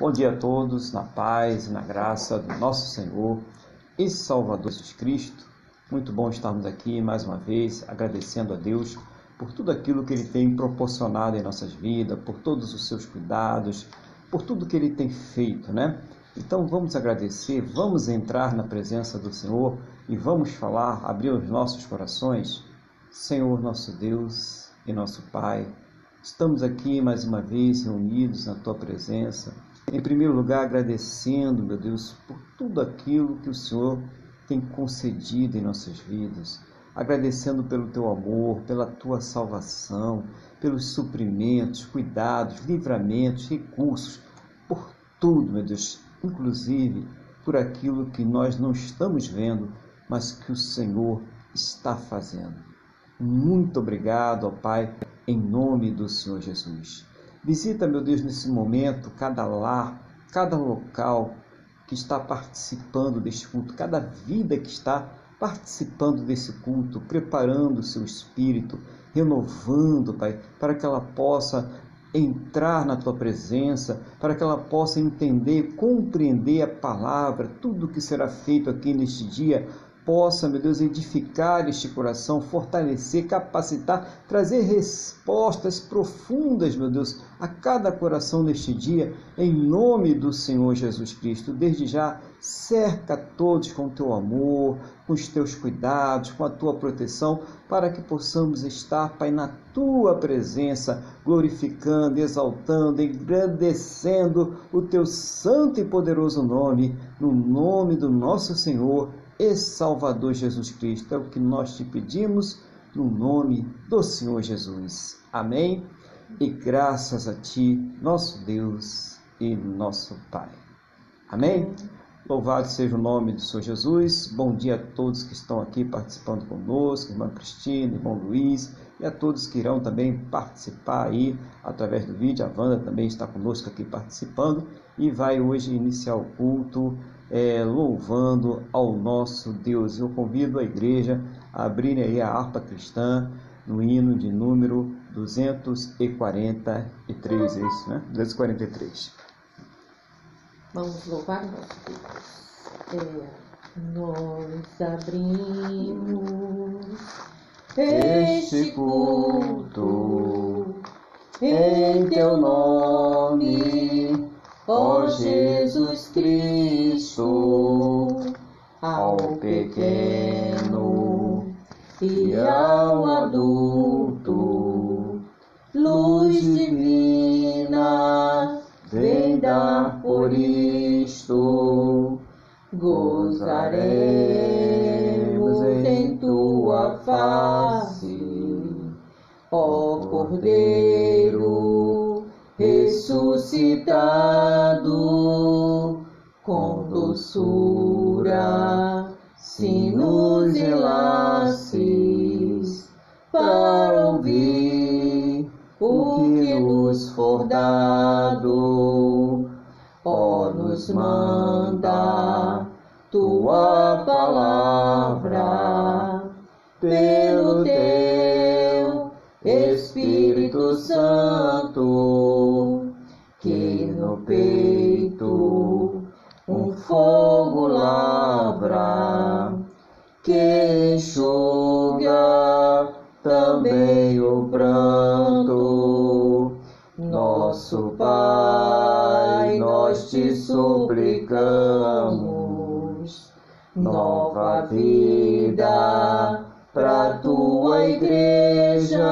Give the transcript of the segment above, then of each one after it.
Bom dia a todos, na paz e na graça do nosso Senhor e Salvador Jesus Cristo. Muito bom estarmos aqui mais uma vez, agradecendo a Deus por tudo aquilo que Ele tem proporcionado em nossas vidas, por todos os seus cuidados, por tudo que Ele tem feito, né? Então vamos agradecer, vamos entrar na presença do Senhor e vamos falar, abrir os nossos corações. Senhor, nosso Deus e nosso Pai, estamos aqui mais uma vez reunidos na Tua presença em primeiro lugar, agradecendo, meu Deus, por tudo aquilo que o Senhor tem concedido em nossas vidas. Agradecendo pelo teu amor, pela tua salvação, pelos suprimentos, cuidados, livramentos, recursos, por tudo, meu Deus, inclusive por aquilo que nós não estamos vendo, mas que o Senhor está fazendo. Muito obrigado, ó Pai, em nome do Senhor Jesus. Visita, meu Deus, nesse momento, cada lar, cada local que está participando deste culto, cada vida que está participando desse culto, preparando o seu espírito, renovando, Pai, para que ela possa entrar na tua presença, para que ela possa entender, compreender a palavra, tudo que será feito aqui neste dia, possa, meu Deus, edificar este coração, fortalecer, capacitar, trazer respostas profundas, meu Deus, a cada coração neste dia, em nome do Senhor Jesus Cristo. Desde já, cerca todos com teu amor, com os teus cuidados, com a tua proteção, para que possamos estar, Pai, na tua presença, glorificando, exaltando, engrandecendo o teu santo e poderoso nome, no nome do nosso Senhor e Salvador Jesus Cristo. É o que nós te pedimos no nome do Senhor Jesus. Amém. E graças a ti, nosso Deus e nosso Pai. Amém. Louvado seja o nome do Senhor Jesus. Bom dia a todos que estão aqui participando conosco, irmã Cristina, irmão Luiz, e a todos que irão também participar aí através do vídeo. A Wanda também está conosco aqui participando e vai hoje iniciar o culto é, louvando ao nosso Deus. Eu convido a igreja a abrir aí a harpa cristã no hino de número 243, é isso, né? 243. Vamos louvar nosso Deus. É, nós abrimos este culto em teu nome ó Jesus Cristo, ao pequeno e ao adulto, luz divina, vem dar por isto, gozaremos em tua face, ó Cordeiro ressuscitado com doçura, se nos enlaces para ouvir o que nos for dado, ó nos manda tua palavra pelo teu Espírito Santo, Nosso Pai, nós te suplicamos nova vida para tua igreja.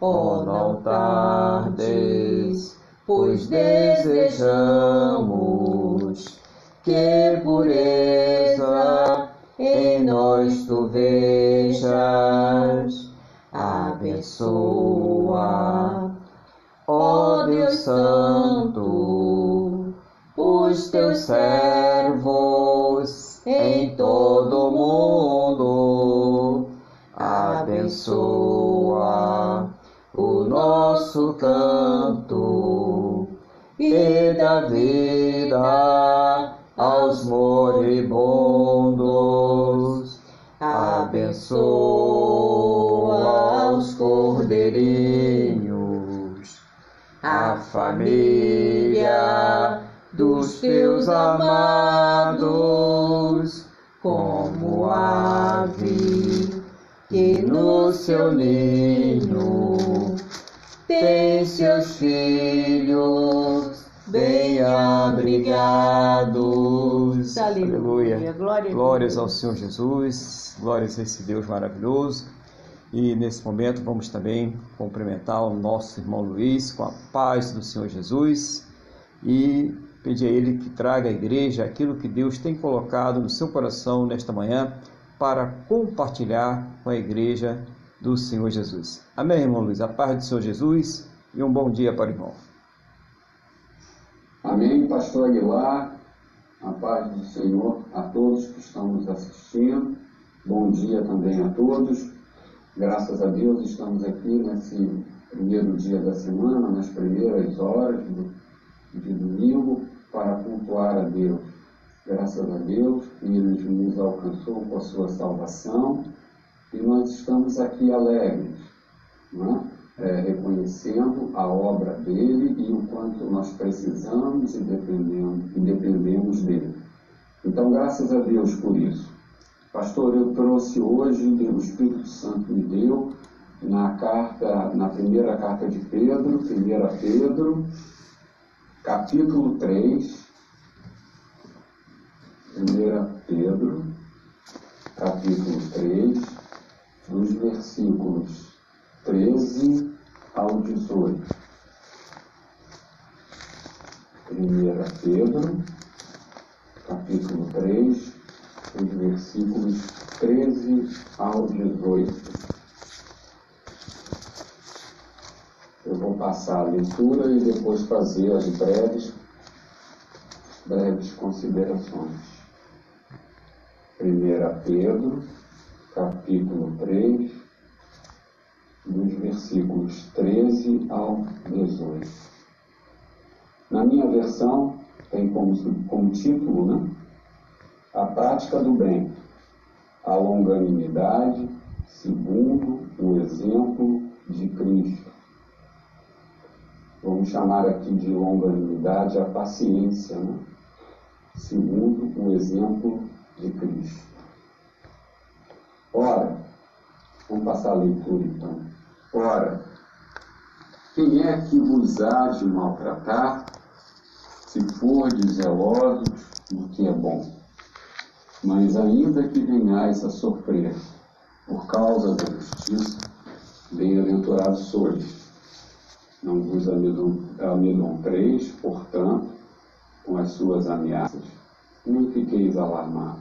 Oh, não tardes, pois desejamos que pureza em nós tu vejas. Abençoa, Deus Santo, os teus servos em todo o mundo. Abençoa o nosso canto e dá vida aos moribundos. Abençoa os cordeirinhos, a família dos teus amados, como ave que no seu ninho tem seus filhos bem abrigados. Aleluia. Glória Glórias ao Senhor Jesus, glórias a esse Deus maravilhoso. E nesse momento vamos também cumprimentar o nosso irmão Luiz com a paz do Senhor Jesus e pedir a ele que traga à igreja aquilo que Deus tem colocado no seu coração nesta manhã para compartilhar com a igreja do Senhor Jesus. Amém, irmão Luiz? A paz do Senhor Jesus e um bom dia para o irmão. Amém, pastor Aguilar. A paz do Senhor a todos que estão nos assistindo. Bom dia também a todos. Graças a Deus estamos aqui nesse primeiro dia da semana, nas primeiras horas de domingo, para pontuar a Deus. Graças a Deus, Ele nos alcançou com a sua salvação e nós estamos aqui alegres, é? É, reconhecendo a obra dele e o quanto nós precisamos e dependemos, e dependemos dele. Então, graças a Deus por isso. Pastor, eu trouxe hoje, o Espírito Santo me deu, na carta, na primeira carta de Pedro, 1 Pedro, capítulo 3, 1 Pedro, capítulo 3, dos versículos 13 ao 18. 1 Pedro, capítulo 3, os versículos 13 ao 18. Eu vou passar a leitura e depois fazer as breves, breves considerações. 1 Pedro, capítulo 3, dos versículos 13 ao 18. Na minha versão, tem como, como título, né? A prática do bem, a longanimidade, segundo o exemplo de Cristo. Vamos chamar aqui de longanimidade a paciência, né? segundo o exemplo de Cristo. Ora, vamos passar a leitura então. Ora, quem é que vos há de maltratar, se for zelosos do que é bom? Mas ainda que venhais a sofrer por causa da justiça, bem-aventurados sois. Não vos amedronteis, portanto, com as suas ameaças, nem fiqueis alarmados.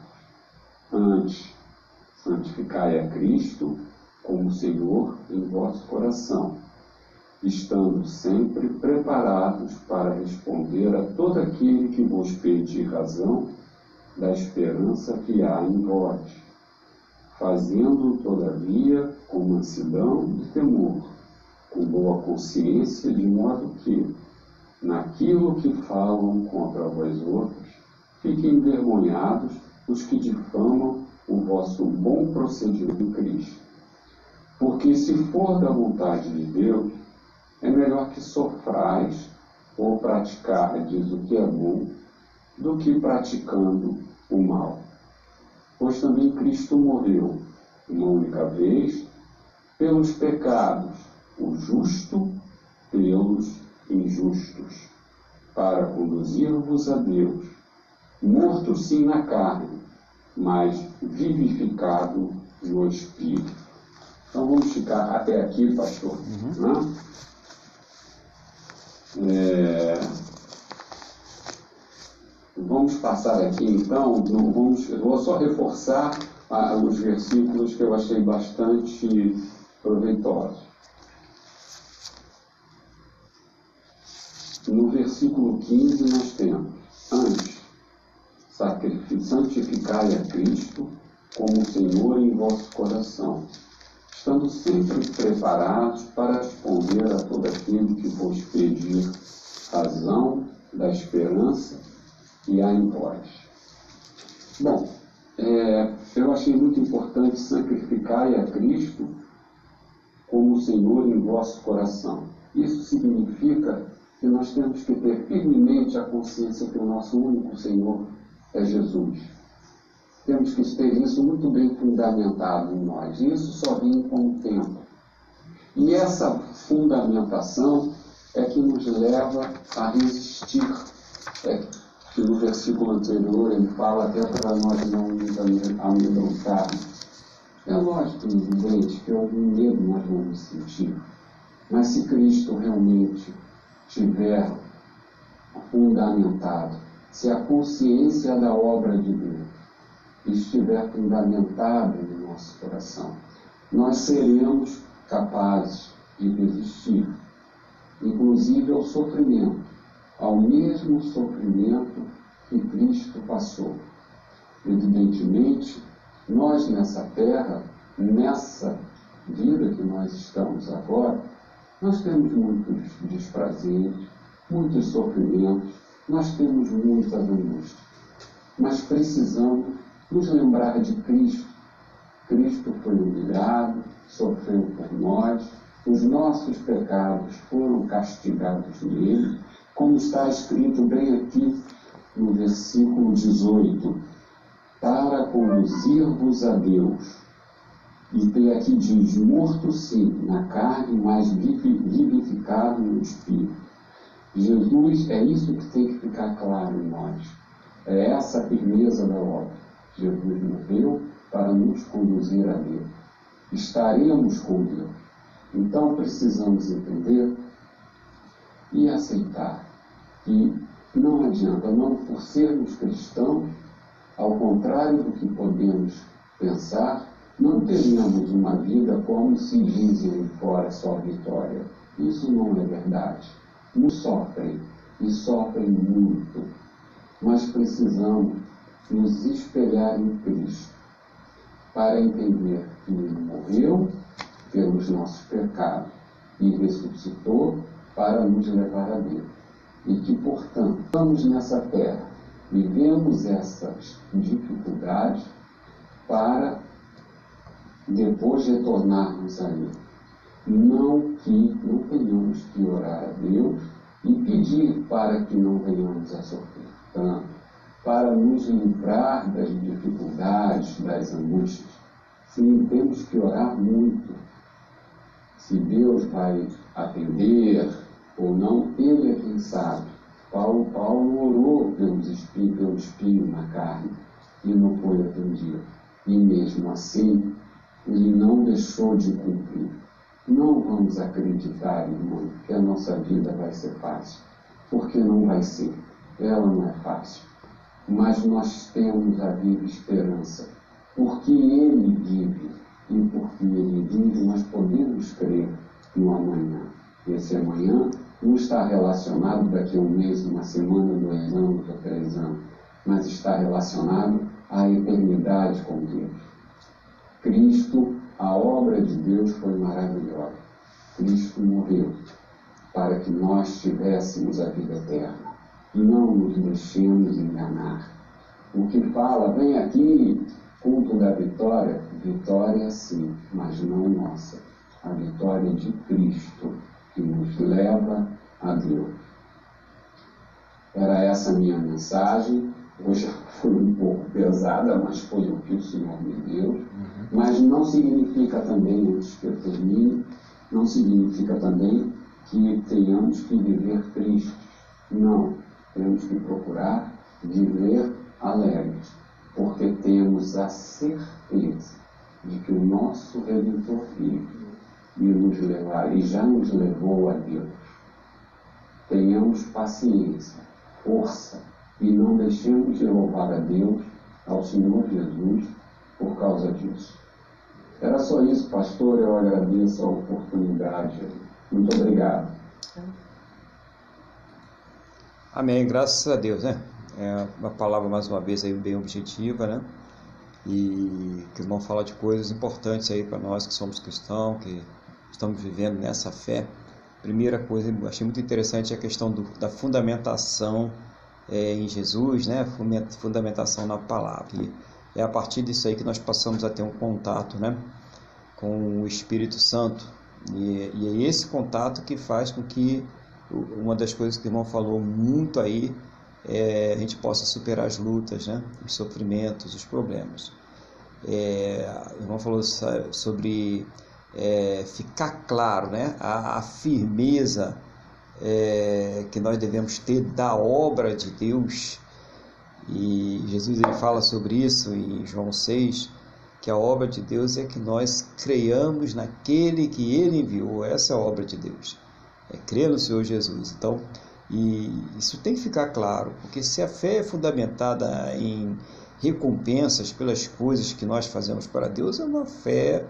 Antes, santificai a Cristo como Senhor em vosso coração, estando sempre preparados para responder a todo aquele que vos pedir razão da esperança que há em vós, fazendo, todavia, com mansidão e temor, com boa consciência, de modo que, naquilo que falam contra vós outros, fiquem envergonhados os que difamam o vosso bom procedimento em Cristo. Porque se for da vontade de Deus, é melhor que sofrais ou praticardes o que é bom, do que praticando o mal. Pois também Cristo morreu uma única vez pelos pecados, o justo pelos injustos, para conduzir-vos a Deus, morto sim na carne, mas vivificado no Espírito. Então vamos ficar até aqui, pastor. Uhum. Né? É... Vamos passar aqui então, não vamos, eu vou só reforçar ah, os versículos que eu achei bastante proveitosos. No versículo 15 nós temos, antes, santificai a Cristo como Senhor em vosso coração, estando sempre preparados para responder a todo aquele que vos pedir razão da esperança que há em vós. Bom, é, eu achei muito importante sacrificar a Cristo como Senhor em vosso coração. Isso significa que nós temos que ter firmemente a consciência que o nosso único Senhor é Jesus. Temos que ter isso muito bem fundamentado em nós. Isso só vem com o tempo. E essa fundamentação é que nos leva a resistir. É que no versículo anterior ele fala até para nós não nos amedrontarmos. É lógico, evidente, que algum medo nós vamos sentir. Mas se Cristo realmente tiver fundamentado, se a consciência da obra de Deus estiver fundamentada no nosso coração, nós seremos capazes de resistir, inclusive ao sofrimento, ao mesmo sofrimento que Cristo passou. Evidentemente, nós nessa terra, nessa vida que nós estamos agora, nós temos muitos desprazeres, muitos sofrimentos, nós temos muitas angústias. Mas precisamos nos lembrar de Cristo. Cristo foi humilhado, sofreu por nós, os nossos pecados foram castigados nele, como está escrito bem aqui no versículo 18, para conduzir-vos a Deus e tem aqui diz, morto sim, na carne, mas vivificado no espírito. Jesus, é isso que tem que ficar claro em nós. É essa a firmeza da obra. Jesus morreu para nos conduzir a Deus. Estaremos com Deus. Então precisamos entender e aceitar que não adianta, não por sermos cristãos, ao contrário do que podemos pensar, não teríamos uma vida como se dizem fora só vitória. Isso não é verdade. Nos sofrem, e sofrem muito. Mas precisamos nos espelhar em Cristo para entender que Ele morreu pelos nossos pecados e ressuscitou para nos levar a Deus. E que, portanto, estamos nessa terra, vivemos essas dificuldades para depois retornarmos a Ele. Não que não tenhamos que orar a Deus e pedir para que não venhamos a sofrer tanto, para nos livrar das dificuldades, das angústias. Sim, temos que orar muito. Se Deus vai atender ou não, Ele é quem sabe. Paulo, Paulo orou pelos espinhos, pelo espinho na carne e não foi atendido. E mesmo assim, ele não deixou de cumprir. Não vamos acreditar, irmão, que a nossa vida vai ser fácil, porque não vai ser. Ela não é fácil. Mas nós temos a viva esperança, porque Ele vive e porque Ele vive, nós podemos crer no amanhã. Esse amanhã não está relacionado daqui a um mês, uma semana, dois anos ou três anos, mas está relacionado à eternidade com Deus. Cristo, a obra de Deus foi maravilhosa. Cristo morreu para que nós tivéssemos a vida eterna. Não nos deixemos enganar. O que fala, vem aqui, culto da vitória, vitória sim, mas não nossa. A vitória de Cristo, que nos leva a Deus. Era essa a minha mensagem. Hoje foi um pouco pesada, mas foi o que o Senhor me deu. Uhum. Mas não significa também, antes que eu termine, não significa também que tenhamos que viver tristes. Não. Temos que procurar viver alegres, porque temos a certeza de que o nosso Redentor vive e nos levar, e já nos levou a Deus. Tenhamos paciência, força e não deixemos de louvar a Deus, ao Senhor Jesus, por causa disso. Era só isso, pastor. Eu agradeço a oportunidade. Muito obrigado. Amém. Graças a Deus, né? É uma palavra, mais uma vez, aí, bem objetiva, né? E que vão falar de coisas importantes aí para nós que somos cristãos, que estamos vivendo nessa fé. Primeira coisa, achei muito interessante a questão do, da fundamentação é, em Jesus, né? Fundamentação na palavra. E é a partir disso aí que nós passamos a ter um contato, né? Com o Espírito Santo. E, e é esse contato que faz com que uma das coisas que o irmão falou muito aí é a gente possa superar as lutas, né? os sofrimentos, os problemas. É, o irmão falou sobre é, ficar claro, né? a, a firmeza é, que nós devemos ter da obra de Deus. E Jesus ele fala sobre isso em João 6, que a obra de Deus é que nós creiamos naquele que ele enviou. Essa é a obra de Deus. É crer no Senhor Jesus. Então, e isso tem que ficar claro, porque se a fé é fundamentada em recompensas pelas coisas que nós fazemos para Deus, é uma fé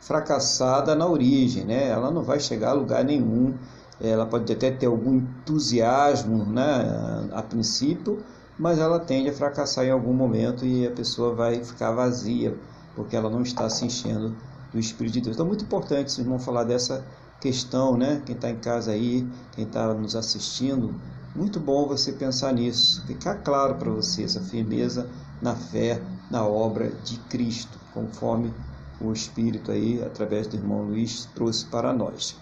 fracassada na origem, né? Ela não vai chegar a lugar nenhum. Ela pode até ter algum entusiasmo, né, a princípio, mas ela tende a fracassar em algum momento e a pessoa vai ficar vazia, porque ela não está se enchendo do Espírito de Deus. Então, é muito importante, vocês vão falar dessa questão, né? Quem está em casa aí, quem está nos assistindo, muito bom você pensar nisso, ficar claro para você essa firmeza na fé, na obra de Cristo, conforme o Espírito aí, através do irmão Luiz, trouxe para nós.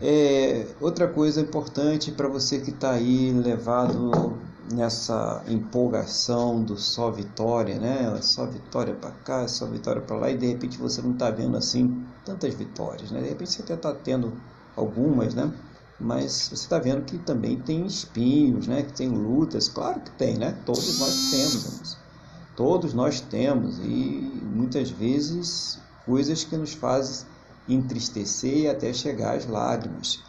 É, outra coisa importante para você que está aí levado nessa empolgação do só vitória, né? Só vitória para cá, só vitória para lá, e de repente você não está vendo assim tantas vitórias, né? De repente você até está tendo algumas, né? Mas você está vendo que também tem espinhos, né? Que tem lutas, claro que tem, né? Todos nós temos, todos nós temos e muitas vezes coisas que nos fazem entristecer e até chegar às lágrimas.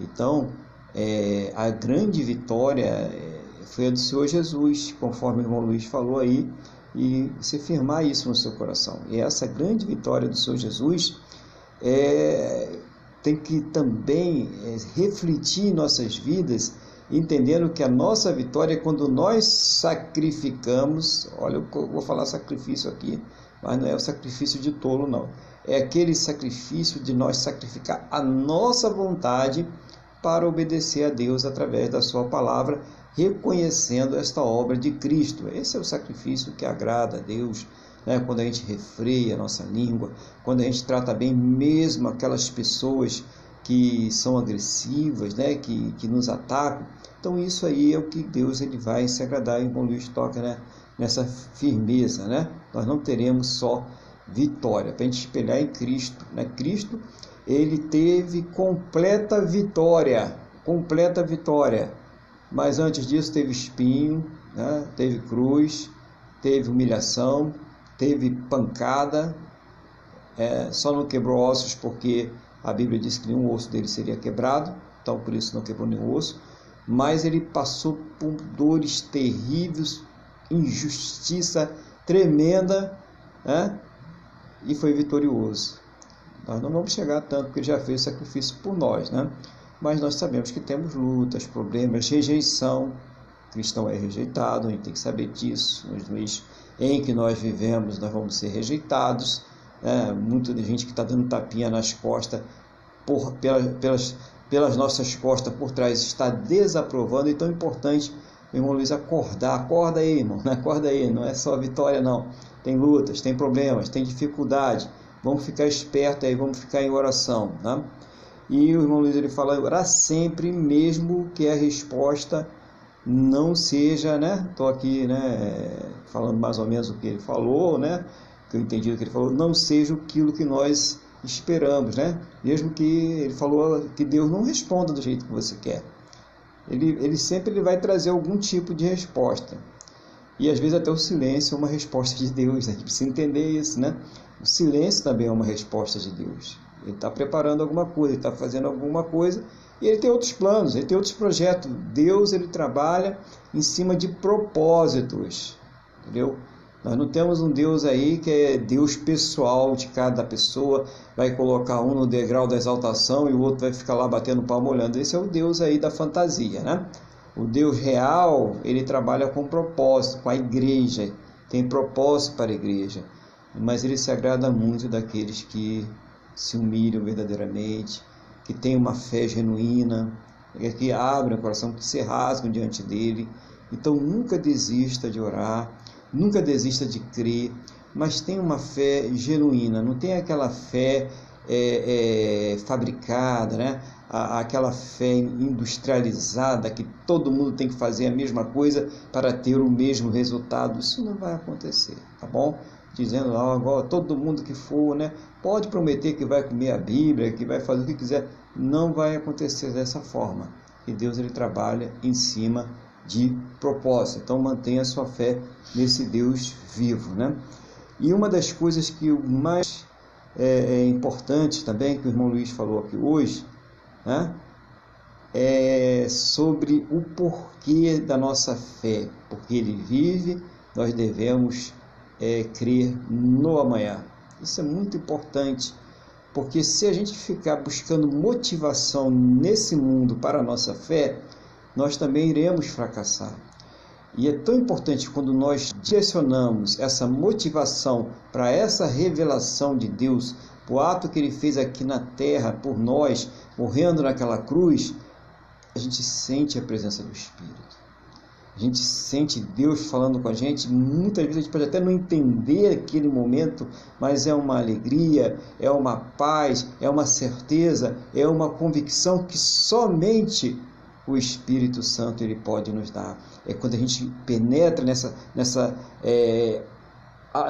Então, é, a grande vitória é, foi a do Senhor Jesus, conforme o irmão Luiz falou aí, e você firmar isso no seu coração. E essa grande vitória do Senhor Jesus é, tem que também é, refletir em nossas vidas, entendendo que a nossa vitória é quando nós sacrificamos. Olha, eu vou falar sacrifício aqui, mas não é o sacrifício de tolo, não. É aquele sacrifício de nós sacrificar a nossa vontade para obedecer a Deus através da Sua palavra reconhecendo esta obra de Cristo. Esse é o sacrifício que agrada a Deus, né? quando a gente refreia a nossa língua, quando a gente trata bem mesmo aquelas pessoas que são agressivas, né? que, que nos atacam. Então isso aí é o que Deus ele vai se agradar, e o Luiz toca né? nessa firmeza. Né? Nós não teremos só vitória, para a gente espelhar em Cristo. Né? Cristo ele teve completa vitória, completa vitória mas antes disso teve espinho, né? teve cruz, teve humilhação, teve pancada, é, só não quebrou ossos porque a Bíblia diz que nenhum osso dele seria quebrado, então por isso não quebrou nenhum osso, mas ele passou por dores terríveis, injustiça tremenda, né? e foi vitorioso. Nós não vamos chegar tanto porque ele já fez sacrifício por nós, né? mas nós sabemos que temos lutas, problemas, rejeição. O cristão é rejeitado, a gente tem que saber disso. Nos meios em que nós vivemos, nós vamos ser rejeitados. É, muita gente que está dando tapinha nas costas, por, pelas, pelas nossas costas por trás, está desaprovando. Então é importante, irmão Luiz, acordar. Acorda aí, irmão, acorda aí. Não é só vitória, não. Tem lutas, tem problemas, tem dificuldade. Vamos ficar esperto aí, vamos ficar em oração. Né? E o irmão Luiz ele fala orar sempre, mesmo que a resposta não seja, né? Estou aqui, né? Falando mais ou menos o que ele falou, né? Que eu entendi o que ele falou, não seja aquilo que nós esperamos, né? Mesmo que ele falou que Deus não responda do jeito que você quer. Ele, ele sempre ele vai trazer algum tipo de resposta. E às vezes até o silêncio é uma resposta de Deus. A gente precisa entender isso, né? O silêncio também é uma resposta de Deus. Ele está preparando alguma coisa, ele está fazendo alguma coisa e ele tem outros planos, ele tem outros projetos. Deus ele trabalha em cima de propósitos, entendeu? Nós não temos um Deus aí que é Deus pessoal de cada pessoa, vai colocar um no degrau da exaltação e o outro vai ficar lá batendo palma olhando. Esse é o Deus aí da fantasia, né? O Deus real, ele trabalha com propósito, com a igreja, tem propósito para a igreja, mas ele se agrada muito daqueles que se humilham verdadeiramente, que têm uma fé genuína, que abrem o coração, que se rasgam diante dele. Então nunca desista de orar, nunca desista de crer, mas tenha uma fé genuína, não tem aquela fé é, é, fabricada, né? aquela fé industrializada que todo mundo tem que fazer a mesma coisa para ter o mesmo resultado. Isso não vai acontecer, tá bom? Dizendo lá, agora todo mundo que for, né, pode prometer que vai comer a Bíblia, que vai fazer o que quiser, não vai acontecer dessa forma. E Deus ele trabalha em cima de propósito. Então mantenha a sua fé nesse Deus vivo, né? E uma das coisas que o mais é, é importante também que o irmão Luiz falou aqui hoje né? é sobre o porquê da nossa fé. Porque ele vive, nós devemos é, crer no amanhã. Isso é muito importante, porque se a gente ficar buscando motivação nesse mundo para a nossa fé, nós também iremos fracassar. E é tão importante quando nós direcionamos essa motivação para essa revelação de Deus, o ato que ele fez aqui na terra por nós, morrendo naquela cruz, a gente sente a presença do Espírito. A gente sente Deus falando com a gente. Muitas vezes a gente pode até não entender aquele momento, mas é uma alegria, é uma paz, é uma certeza, é uma convicção que somente o Espírito Santo ele pode nos dar. É quando a gente penetra nessa, nessa é,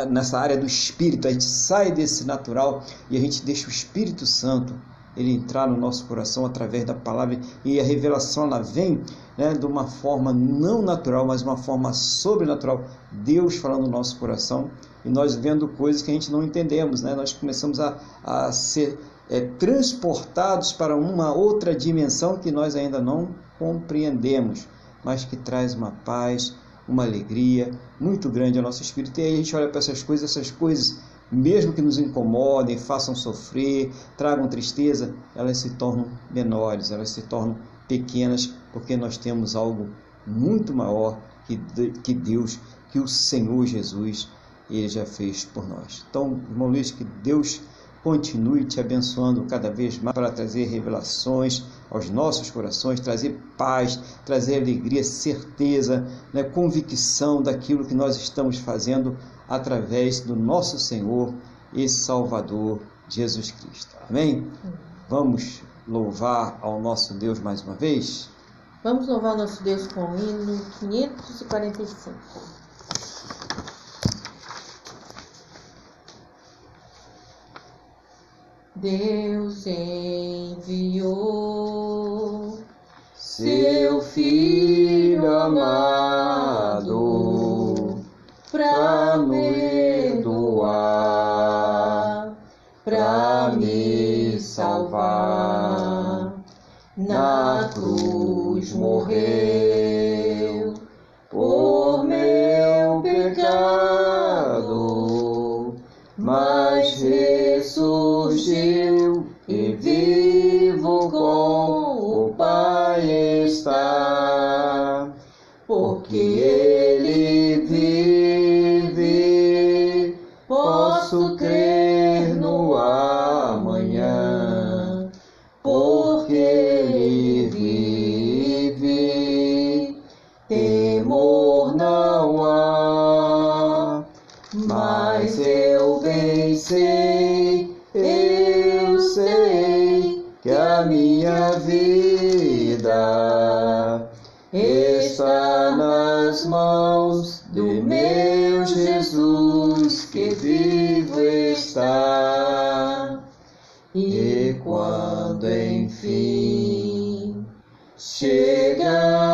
nessa área do espírito, a gente sai desse natural e a gente deixa o Espírito Santo ele entrar no nosso coração através da palavra e a revelação ela vem né, de uma forma não natural, mas uma forma sobrenatural. Deus falando no nosso coração e nós vendo coisas que a gente não entendemos, né? Nós começamos a, a ser é, transportados para uma outra dimensão que nós ainda não compreendemos, mas que traz uma paz, uma alegria muito grande ao nosso espírito. E aí a gente olha para essas coisas, essas coisas, mesmo que nos incomodem, façam sofrer, tragam tristeza, elas se tornam menores, elas se tornam pequenas, porque nós temos algo muito maior que, que Deus, que o Senhor Jesus, ele já fez por nós. Então, irmão Luiz, que Deus continue te abençoando cada vez mais para trazer revelações aos nossos corações, trazer paz, trazer alegria, certeza, né, convicção daquilo que nós estamos fazendo através do nosso Senhor e Salvador Jesus Cristo. Amém? Vamos louvar ao nosso Deus mais uma vez? Vamos louvar nosso Deus com o hino 545. Deus enviou seu Filho amado para me doar, para me salvar. Na cruz morreu está, nas mãos do meu Jesus que vivo está. E quando enfim chegar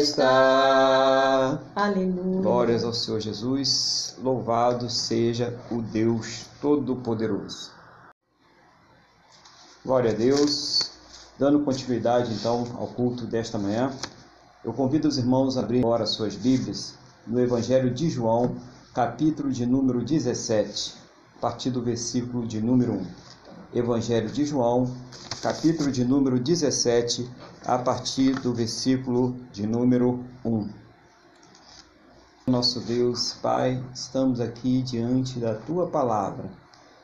está. Aleluia. Glórias ao Senhor Jesus, louvado seja o Deus Todo-Poderoso. Glória a Deus. Dando continuidade então ao culto desta manhã, eu convido os irmãos a abrir agora suas Bíblias no Evangelho de João, capítulo de número 17, a partir do versículo de número 1. Evangelho de João, capítulo de número 17, a partir do versículo de número 1. Nosso Deus, Pai, estamos aqui diante da tua palavra.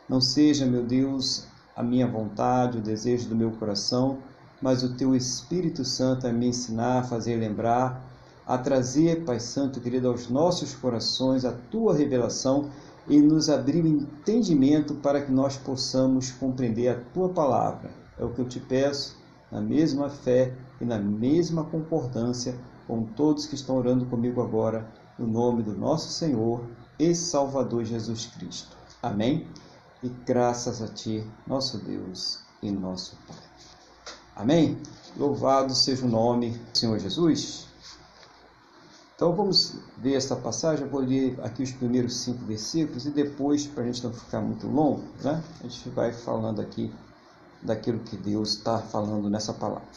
Não seja, meu Deus, a minha vontade, o desejo do meu coração, mas o teu Espírito Santo a me ensinar, a fazer lembrar, a trazer, Pai Santo querido, aos nossos corações a tua revelação e nos abrir o entendimento para que nós possamos compreender a tua palavra. É o que eu te peço, na mesma fé e na mesma concordância com todos que estão orando comigo agora, no nome do nosso Senhor e Salvador Jesus Cristo. Amém? e graças a Ti, nosso Deus e nosso Pai. Amém? Louvado seja o nome do Senhor Jesus. Então vamos ver esta passagem. Eu vou ler aqui os primeiros cinco versículos e depois, para a gente não ficar muito longo, né? a gente vai falando aqui daquilo que Deus está falando nessa palavra.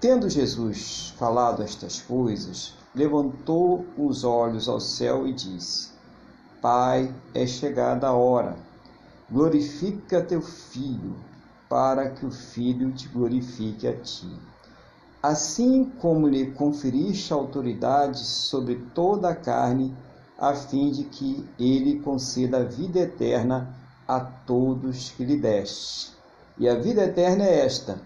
Tendo Jesus falado estas coisas, levantou os olhos ao céu e disse: Pai, é chegada a hora. Glorifica teu filho, para que o filho te glorifique a ti. Assim como lhe conferiste autoridade sobre toda a carne, a fim de que ele conceda a vida eterna a todos que lhe deste. E a vida eterna é esta: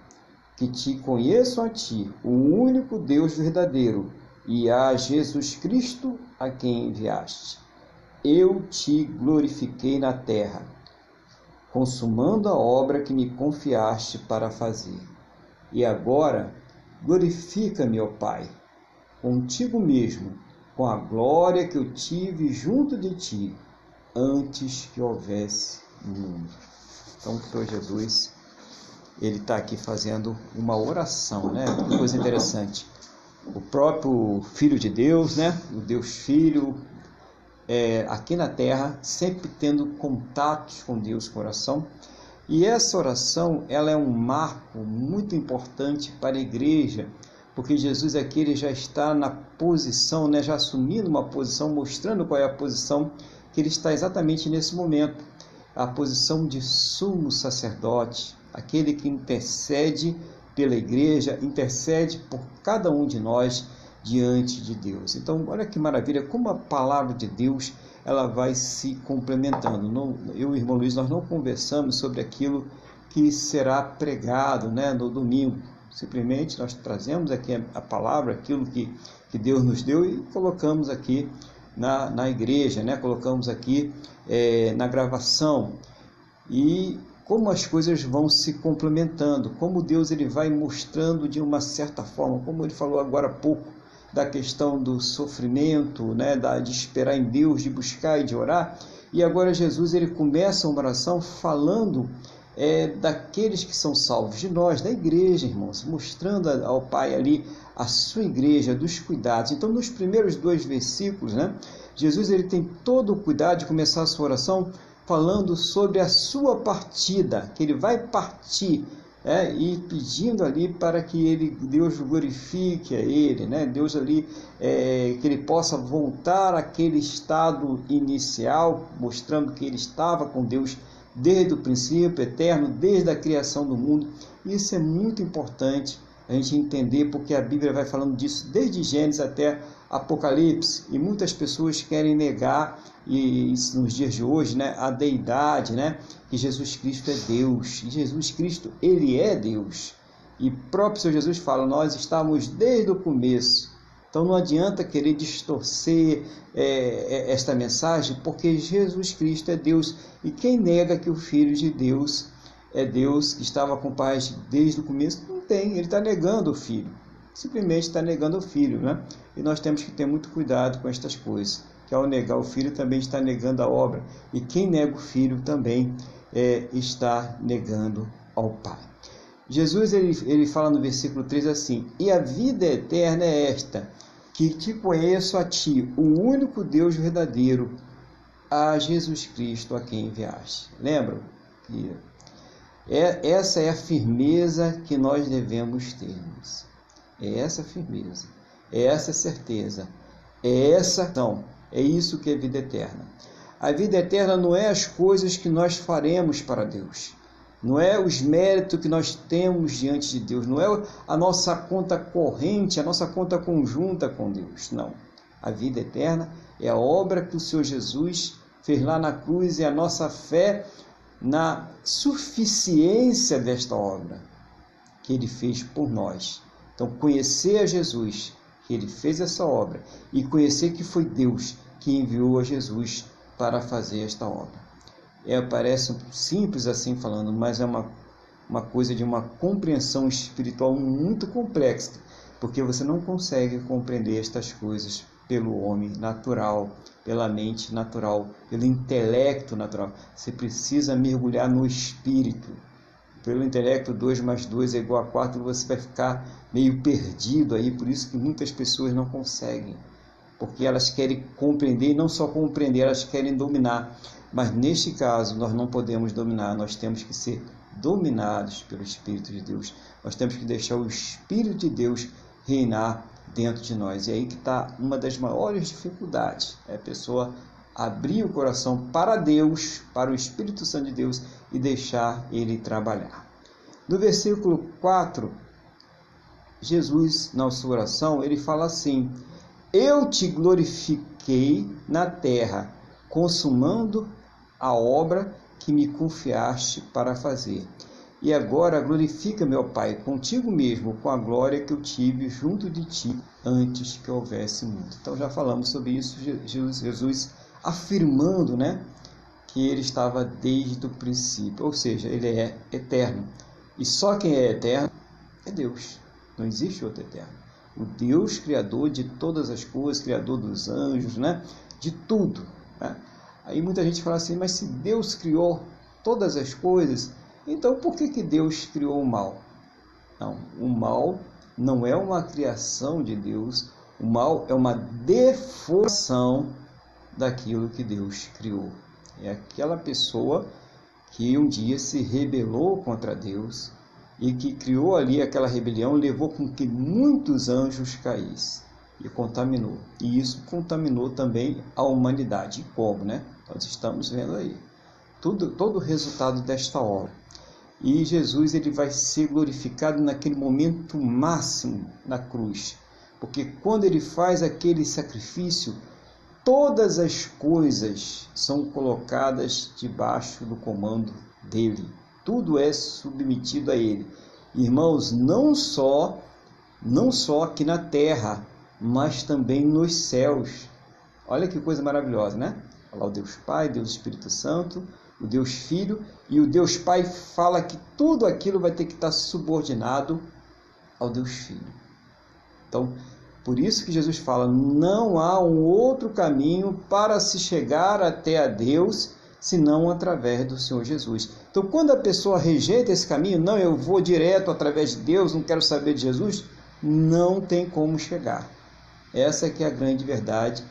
que te conheçam a ti, o único Deus verdadeiro, e a Jesus Cristo a quem enviaste eu te glorifiquei na terra, consumando a obra que me confiaste para fazer. E agora, glorifica-me, ó Pai, contigo mesmo, com a glória que eu tive junto de ti, antes que houvesse mundo. Então, Senhor Jesus, ele está aqui fazendo uma oração, né? Que coisa interessante. O próprio Filho de Deus, né? O Deus Filho, é, aqui na terra, sempre tendo contatos com Deus, coração. E essa oração, ela é um marco muito importante para a igreja, porque Jesus aqui ele já está na posição, né, já assumindo uma posição, mostrando qual é a posição que ele está exatamente nesse momento, a posição de sumo sacerdote, aquele que intercede pela igreja, intercede por cada um de nós diante de Deus. Então, olha que maravilha, como a palavra de Deus ela vai se complementando. Não, eu e o irmão Luiz, nós não conversamos sobre aquilo que será pregado né, no domingo. Simplesmente nós trazemos aqui a, palavra, aquilo que, que Deus nos deu e colocamos aqui na, na igreja, né? colocamos aqui é, na gravação. E como as coisas vão se complementando, como Deus ele vai mostrando de uma certa forma, como ele falou agora há pouco, da questão do sofrimento, né, da, de esperar em Deus, de buscar e de orar. E agora Jesus ele começa uma oração falando é, daqueles que são salvos, de nós, da igreja, irmãos, mostrando ao Pai ali a sua igreja, dos cuidados. Então, nos primeiros dois versículos, né, Jesus ele tem todo o cuidado de começar a sua oração falando sobre a sua partida, que ele vai partir é, e pedindo ali para que ele, Deus glorifique a ele, né? Deus ali é, que ele possa voltar àquele estado inicial, mostrando que ele estava com Deus desde o princípio eterno, desde a criação do mundo. Isso é muito importante a gente entender porque a Bíblia vai falando disso desde Gênesis até Apocalipse e muitas pessoas querem negar e nos dias de hoje, né, a deidade, né, que Jesus Cristo é Deus. E Jesus Cristo, ele é Deus. E próprio Senhor Jesus fala: "Nós estamos desde o começo". Então não adianta querer distorcer é, é esta mensagem, porque Jesus Cristo é Deus. E quem nega que o Filho de Deus é Deus que estava com o Pai desde o começo, não tem. Ele está negando o Filho simplesmente está negando o filho, né? E nós temos que ter muito cuidado com estas coisas. Que ao negar o filho também está negando a obra. E quem nega o filho também é, está negando ao Pai. Jesus ele, ele fala no versículo 3 assim: E a vida eterna é esta, que te conheço a ti, o único Deus verdadeiro, a Jesus Cristo a quem enviaste. Lembram? É, essa é a firmeza que nós devemos termos. É essa firmeza, é essa certeza, é essa não, é isso que é vida eterna. A vida eterna não é as coisas que nós faremos para Deus, não é os méritos que nós temos diante de Deus, não é a nossa conta corrente, a nossa conta conjunta com Deus, não. A vida eterna é a obra que o Senhor Jesus fez lá na cruz e a nossa fé na suficiência desta obra que ele fez por nós. Então, conhecer a Jesus, que ele fez essa obra, e conhecer que foi Deus que enviou a Jesus para fazer esta obra. É, parece simples assim falando, mas é uma, uma coisa de uma compreensão espiritual muito complexa, porque você não consegue compreender estas coisas pelo homem natural, pela mente natural, pelo intelecto natural. Você precisa mergulhar no espírito. Pelo intelecto, 2 mais 2 é igual a 4, você vai ficar meio perdido aí, por isso que muitas pessoas não conseguem. Porque elas querem compreender e não só compreender, elas querem dominar. Mas neste caso, nós não podemos dominar, nós temos que ser dominados pelo Espírito de Deus. Nós temos que deixar o Espírito de Deus reinar dentro de nós. E aí que está uma das maiores dificuldades. É a pessoa abrir o coração para Deus, para o Espírito Santo de Deus e deixar ele trabalhar. No versículo 4, Jesus, na sua oração, ele fala assim: Eu te glorifiquei na terra, consumando a obra que me confiaste para fazer. E agora glorifica, meu Pai, contigo mesmo, com a glória que eu tive junto de ti antes que houvesse mundo. Então já falamos sobre isso, Jesus, Jesus afirmando, né, que ele estava desde o princípio, ou seja, ele é eterno. E só quem é eterno é Deus. Não existe outro eterno. O Deus criador de todas as coisas, criador dos anjos, né, de tudo. Né? Aí muita gente fala assim, mas se Deus criou todas as coisas, então, por que, que Deus criou o mal? Não, o mal não é uma criação de Deus, o mal é uma deformação daquilo que Deus criou. É aquela pessoa que um dia se rebelou contra Deus e que criou ali aquela rebelião, levou com que muitos anjos caíssem e contaminou. E isso contaminou também a humanidade. E como, né? Nós estamos vendo aí. Tudo, todo o resultado desta obra. E Jesus ele vai ser glorificado naquele momento máximo na cruz. Porque quando ele faz aquele sacrifício, todas as coisas são colocadas debaixo do comando dele. Tudo é submetido a ele. Irmãos, não só não só aqui na terra, mas também nos céus. Olha que coisa maravilhosa, né? Olha lá o Deus Pai, Deus Espírito Santo, o Deus Filho, e o Deus Pai fala que tudo aquilo vai ter que estar subordinado ao Deus Filho. Então, por isso que Jesus fala: não há um outro caminho para se chegar até a Deus senão através do Senhor Jesus. Então, quando a pessoa rejeita esse caminho, não, eu vou direto através de Deus, não quero saber de Jesus, não tem como chegar. Essa que é a grande verdade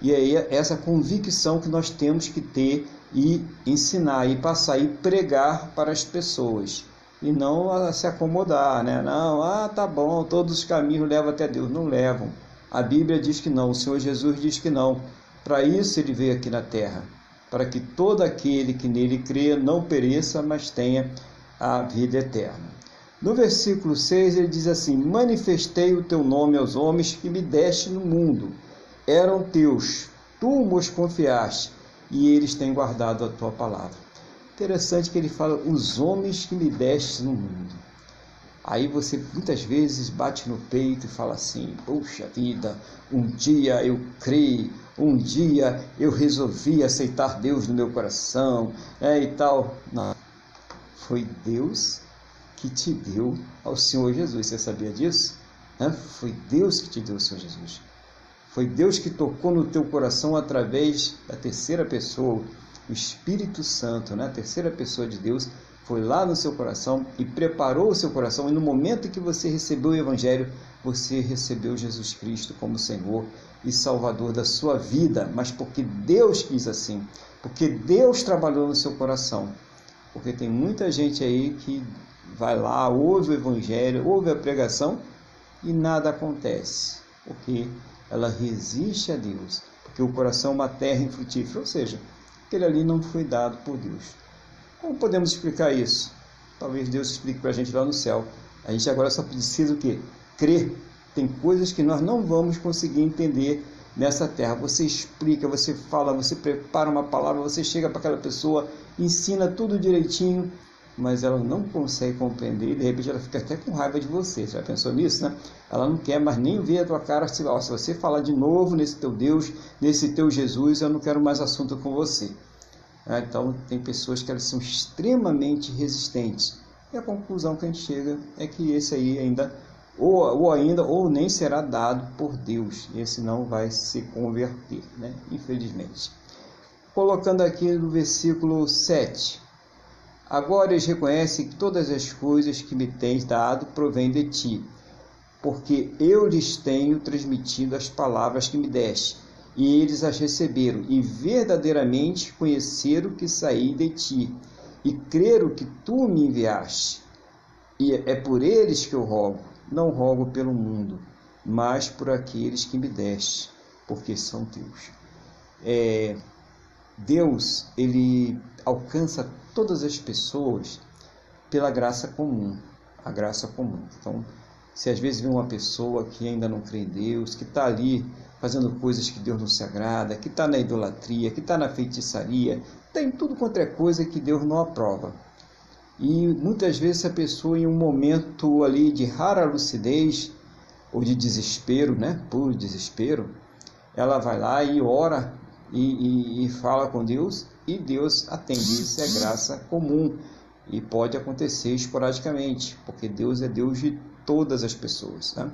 e aí essa convicção que nós temos que ter e ensinar e passar e pregar para as pessoas e não a se acomodar, né? Não, ah, tá bom, todos os caminhos levam até Deus, não levam. A Bíblia diz que não, o Senhor Jesus diz que não. Para isso ele veio aqui na terra, para que todo aquele que nele crê não pereça, mas tenha a vida eterna. No versículo 6 ele diz assim: Manifestei o teu nome aos homens que me deste no mundo. Eram teus, tu os confiaste e eles têm guardado a tua palavra. Interessante que ele fala, os homens que me deste no mundo. Aí você muitas vezes bate no peito e fala assim: Puxa vida, um dia eu criei, um dia eu resolvi aceitar Deus no meu coração, é, e tal. Não. Foi Deus que te deu ao Senhor Jesus. Você sabia disso? Foi Deus que te deu ao Senhor Jesus. Foi Deus que tocou no teu coração através da terceira pessoa, o Espírito Santo, né? a terceira pessoa de Deus, foi lá no seu coração e preparou o seu coração. E no momento em que você recebeu o Evangelho, você recebeu Jesus Cristo como Senhor e Salvador da sua vida, mas porque Deus quis assim, porque Deus trabalhou no seu coração. Porque tem muita gente aí que vai lá, ouve o Evangelho, ouve a pregação e nada acontece, porque ela resiste a Deus, porque o coração é uma terra infrutífera, ou seja, aquele ali não foi dado por Deus. Como podemos explicar isso? Talvez Deus explique para a gente lá no céu. A gente agora só precisa o quê? Crer. Tem coisas que nós não vamos conseguir entender nessa terra. Você explica, você fala, você prepara uma palavra, você chega para aquela pessoa, ensina tudo direitinho, mas ela não consegue compreender e de repente ela fica até com raiva de você. Você já pensou nisso, né? Ela não quer mais nem ver a tua cara. Se, ó, se você falar de novo nesse teu Deus, nesse teu Jesus, eu não quero mais assunto com você. É, então, tem pessoas que elas são extremamente resistentes. E a conclusão que a gente chega é que esse aí ainda, ou, ou ainda, ou nem será dado por Deus. Esse não vai se converter, né? Infelizmente. Colocando aqui no versículo 7. Agora eles reconhecem que todas as coisas que me tens dado provêm de ti, porque eu lhes tenho transmitido as palavras que me deste, e eles as receberam, e verdadeiramente conheceram que saí de ti, e creram que tu me enviaste. E é por eles que eu rogo, não rogo pelo mundo, mas por aqueles que me deste, porque são teus. É, Deus, ele alcança todas as pessoas pela graça comum, a graça comum. Então, se às vezes vê uma pessoa que ainda não crê em Deus, que está ali fazendo coisas que Deus não se agrada, que está na idolatria, que está na feitiçaria, tem tudo quanto é coisa que Deus não aprova. E muitas vezes a pessoa em um momento ali de rara lucidez ou de desespero, né, puro desespero, ela vai lá e ora e, e, e fala com Deus e Deus atende. Isso é graça comum e pode acontecer esporadicamente, porque Deus é Deus de todas as pessoas. Né?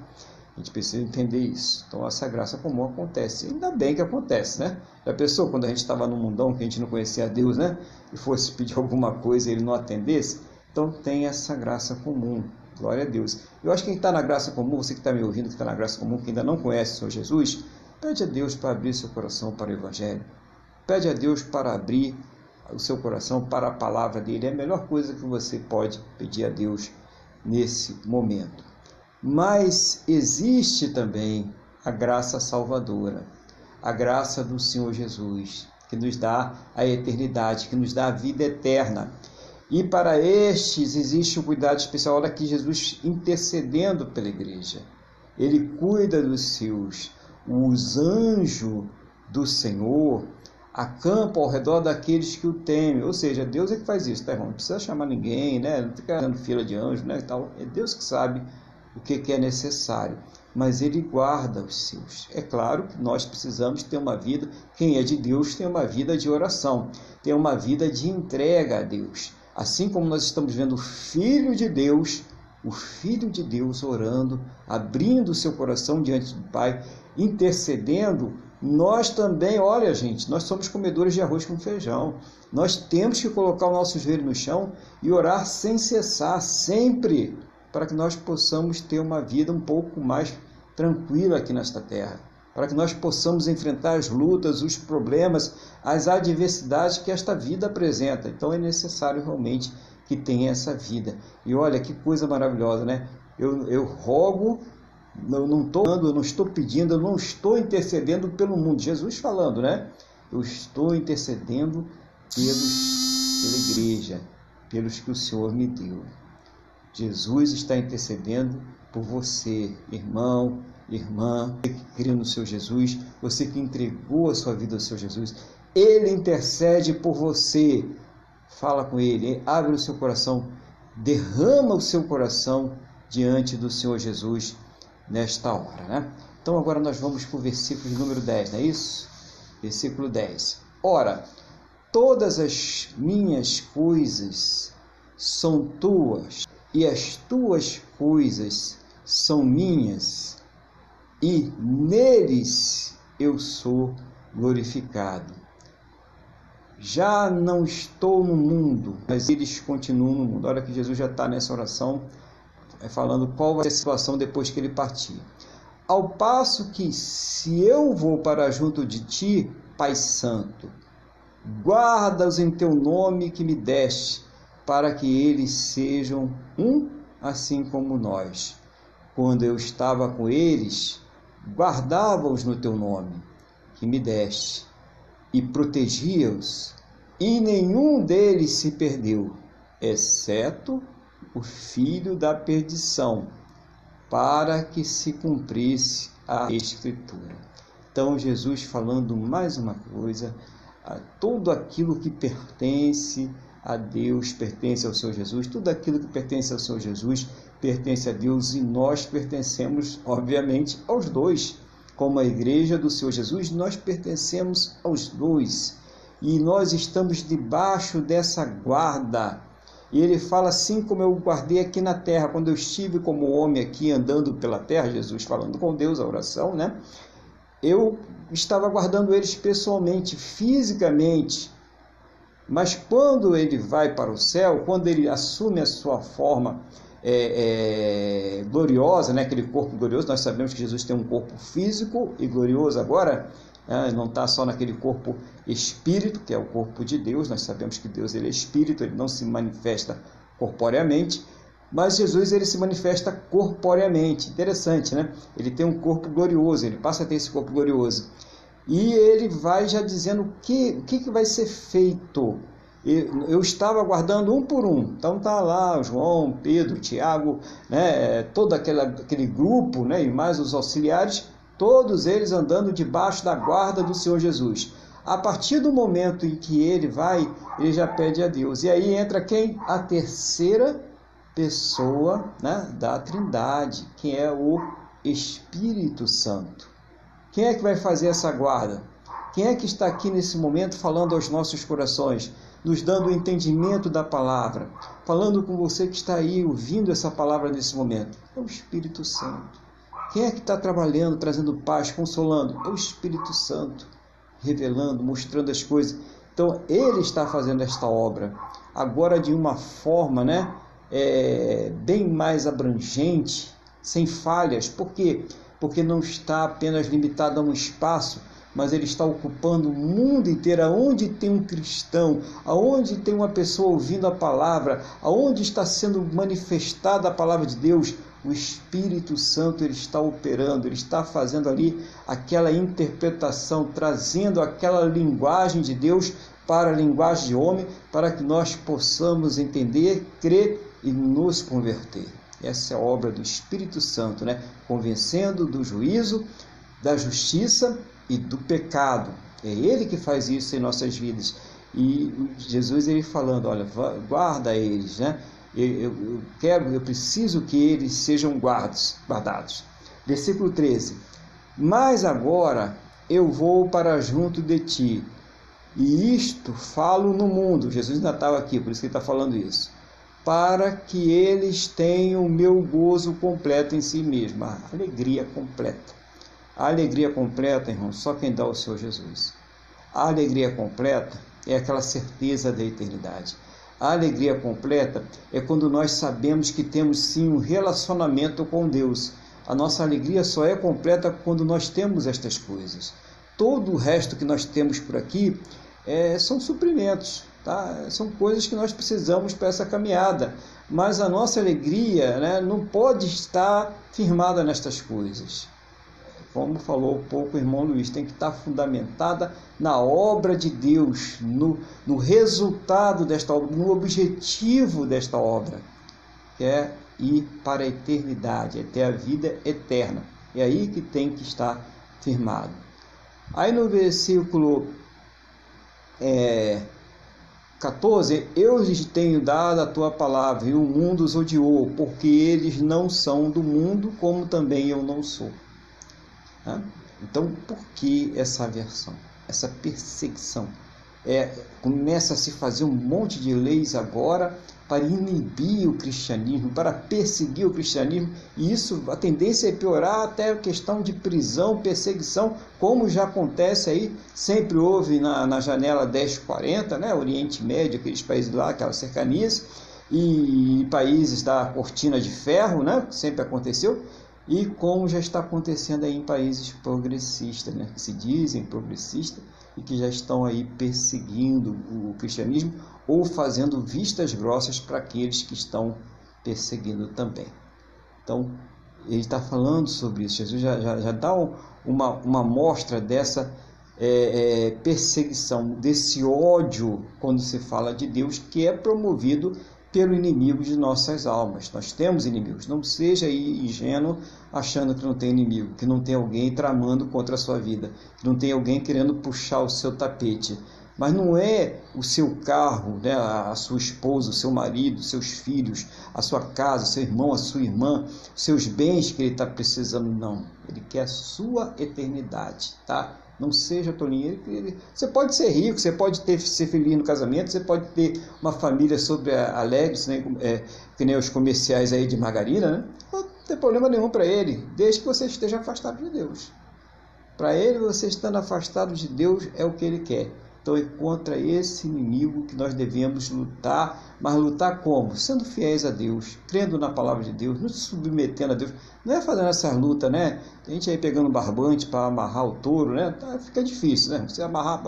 A gente precisa entender isso. Então, essa graça comum acontece. Ainda bem que acontece, né? Já pensou quando a gente estava no mundão que a gente não conhecia Deus, né? E fosse pedir alguma coisa e ele não atendesse? Então, tem essa graça comum. Glória a Deus. Eu acho que quem está na graça comum, você que está me ouvindo, que está na graça comum, que ainda não conhece o Senhor Jesus, pede a Deus para abrir seu coração para o Evangelho. Pede a Deus para abrir o seu coração para a palavra dele. É a melhor coisa que você pode pedir a Deus nesse momento. Mas existe também a graça salvadora, a graça do Senhor Jesus, que nos dá a eternidade, que nos dá a vida eterna. E para estes existe um cuidado especial. Olha aqui Jesus intercedendo pela igreja. Ele cuida dos seus. Os anjos do Senhor acampa ao redor daqueles que o temem. Ou seja, Deus é que faz isso, tá, irmão? Não precisa chamar ninguém, né? Não fica dando fila de anjos, né? Tal. É Deus que sabe o que, que é necessário. Mas Ele guarda os seus. É claro que nós precisamos ter uma vida, quem é de Deus tem uma vida de oração, tem uma vida de entrega a Deus. Assim como nós estamos vendo o Filho de Deus, o Filho de Deus orando, abrindo o seu coração diante do Pai, intercedendo nós também, olha gente, nós somos comedores de arroz com feijão. Nós temos que colocar o nosso joelho no chão e orar sem cessar, sempre, para que nós possamos ter uma vida um pouco mais tranquila aqui nesta terra. Para que nós possamos enfrentar as lutas, os problemas, as adversidades que esta vida apresenta. Então é necessário realmente que tenha essa vida. E olha que coisa maravilhosa, né? Eu, eu rogo eu não estou eu não estou pedindo, eu não estou intercedendo pelo mundo. Jesus falando, né? Eu estou intercedendo pelos, pela igreja, pelos que o Senhor me deu. Jesus está intercedendo por você, irmão, irmã, que crê no seu Jesus, você que entregou a sua vida ao seu Jesus. Ele intercede por você. Fala com ele, abre o seu coração, derrama o seu coração diante do Senhor Jesus nesta hora. Né? Então agora nós vamos para o versículo número 10, não é isso? Versículo 10. Ora, todas as minhas coisas são tuas, e as tuas coisas são minhas, e neles eu sou glorificado. Já não estou no mundo, mas eles continuam no mundo. Olha que Jesus já está nessa oração, falando qual vai ser a situação depois que ele partir. Ao passo que, se eu vou para junto de ti, Pai Santo, guarda-os em teu nome que me deste, para que eles sejam um, assim como nós. Quando eu estava com eles, guardava-os no teu nome que me deste, e protegia-os, e nenhum deles se perdeu, exceto o filho da perdição para que se cumprisse a Escritura. Então, Jesus falando mais uma coisa, tudo aquilo que pertence a Deus pertence ao Senhor Jesus, tudo aquilo que pertence ao Senhor Jesus pertence a Deus e nós pertencemos, obviamente, aos dois. Como a igreja do Senhor Jesus, nós pertencemos aos dois e nós estamos debaixo dessa guarda e ele fala assim como eu guardei aqui na terra, quando eu estive como homem aqui andando pela terra, Jesus falando com Deus, a oração, né? Eu estava guardando eles pessoalmente, fisicamente. Mas quando ele vai para o céu, quando ele assume a sua forma é, é, gloriosa, né? aquele corpo glorioso, nós sabemos que Jesus tem um corpo físico e glorioso agora, né? não está só naquele corpo espírito, que é o corpo de Deus, nós sabemos que Deus ele é espírito, ele não se manifesta corporeamente, mas Jesus ele se manifesta corporeamente. Interessante, né? Ele tem um corpo glorioso, ele passa a ter esse corpo glorioso. E ele vai já dizendo o que, o que, que vai ser feito. Eu estava aguardando um por um. Então tá lá João, Pedro, Tiago, né, todo aquele, aquele grupo, né, e mais os auxiliares, todos eles andando debaixo da guarda do Senhor Jesus. A partir do momento em que ele vai, ele já pede a Deus. E aí entra quem? A terceira pessoa né, da Trindade, que é o Espírito Santo. Quem é que vai fazer essa guarda? Quem é que está aqui nesse momento falando aos nossos corações, nos dando o entendimento da palavra, falando com você que está aí ouvindo essa palavra nesse momento? É o Espírito Santo. Quem é que está trabalhando, trazendo paz, consolando? É o Espírito Santo, revelando, mostrando as coisas. Então, ele está fazendo esta obra, agora de uma forma né, é, bem mais abrangente, sem falhas. Por quê? Porque não está apenas limitado a um espaço, mas ele está ocupando o mundo inteiro, aonde tem um cristão, aonde tem uma pessoa ouvindo a palavra, aonde está sendo manifestada a palavra de Deus, o Espírito Santo ele está operando, ele está fazendo ali aquela interpretação, trazendo aquela linguagem de Deus para a linguagem de homem, para que nós possamos entender, crer e nos converter. Essa é a obra do Espírito Santo, né? Convencendo do juízo, da justiça e do pecado. É ele que faz isso em nossas vidas. E Jesus ele falando, olha, guarda eles, né? Eu, eu, eu, quero, eu preciso que eles sejam guardados, guardados. Versículo 13. Mas agora eu vou para junto de ti, e isto falo no mundo. Jesus ainda estava aqui, por isso que ele está falando isso. Para que eles tenham o meu gozo completo em si mesmo, a alegria completa. A alegria completa, irmão, só quem dá o Senhor Jesus. A alegria completa é aquela certeza da eternidade. A alegria completa é quando nós sabemos que temos sim um relacionamento com Deus. A nossa alegria só é completa quando nós temos estas coisas. Todo o resto que nós temos por aqui é, são suprimentos, tá? são coisas que nós precisamos para essa caminhada. Mas a nossa alegria né, não pode estar firmada nestas coisas como falou pouco o irmão Luiz, tem que estar fundamentada na obra de Deus, no, no resultado desta obra, no objetivo desta obra, que é ir para a eternidade, é ter a vida eterna. É aí que tem que estar firmado. Aí no versículo é, 14: Eu lhes tenho dado a tua palavra, e o mundo os odiou, porque eles não são do mundo, como também eu não sou. Então, por que essa aversão, essa perseguição? é, começa a se fazer um monte de leis agora para inibir o cristianismo, para perseguir o cristianismo, e isso a tendência é piorar até a questão de prisão, perseguição, como já acontece aí, sempre houve na, na janela 1040, né, Oriente Médio, aqueles países lá, aquelas cercanias, e países da cortina de ferro, né, sempre aconteceu, e como já está acontecendo aí em países progressistas, né, que se dizem progressistas, e que já estão aí perseguindo o cristianismo ou fazendo vistas grossas para aqueles que estão perseguindo também. Então, ele está falando sobre isso. Jesus já, já, já dá uma, uma mostra dessa é, é, perseguição, desse ódio quando se fala de Deus, que é promovido pelo inimigo de nossas almas. Nós temos inimigos. Não seja ingênuo achando que não tem inimigo, que não tem alguém tramando contra a sua vida, que não tem alguém querendo puxar o seu tapete. Mas não é o seu carro, né, a sua esposa, o seu marido, seus filhos, a sua casa, seu irmão, a sua irmã, seus bens que ele está precisando, não. Ele quer a sua eternidade, tá? Não seja tolinho. Você pode ser rico, você pode ter, ser feliz no casamento, você pode ter uma família sobre alegre, né? é, que nem os comerciais aí de margarina, né? Não tem problema nenhum para ele, desde que você esteja afastado de Deus. Para ele, você estando afastado de Deus é o que ele quer. Então é contra esse inimigo que nós devemos lutar, mas lutar como? Sendo fiéis a Deus, crendo na palavra de Deus, nos submetendo a Deus. Não é fazendo essa luta, né? Tem gente aí pegando barbante para amarrar o touro, né? Tá, fica difícil, né? Você amarrar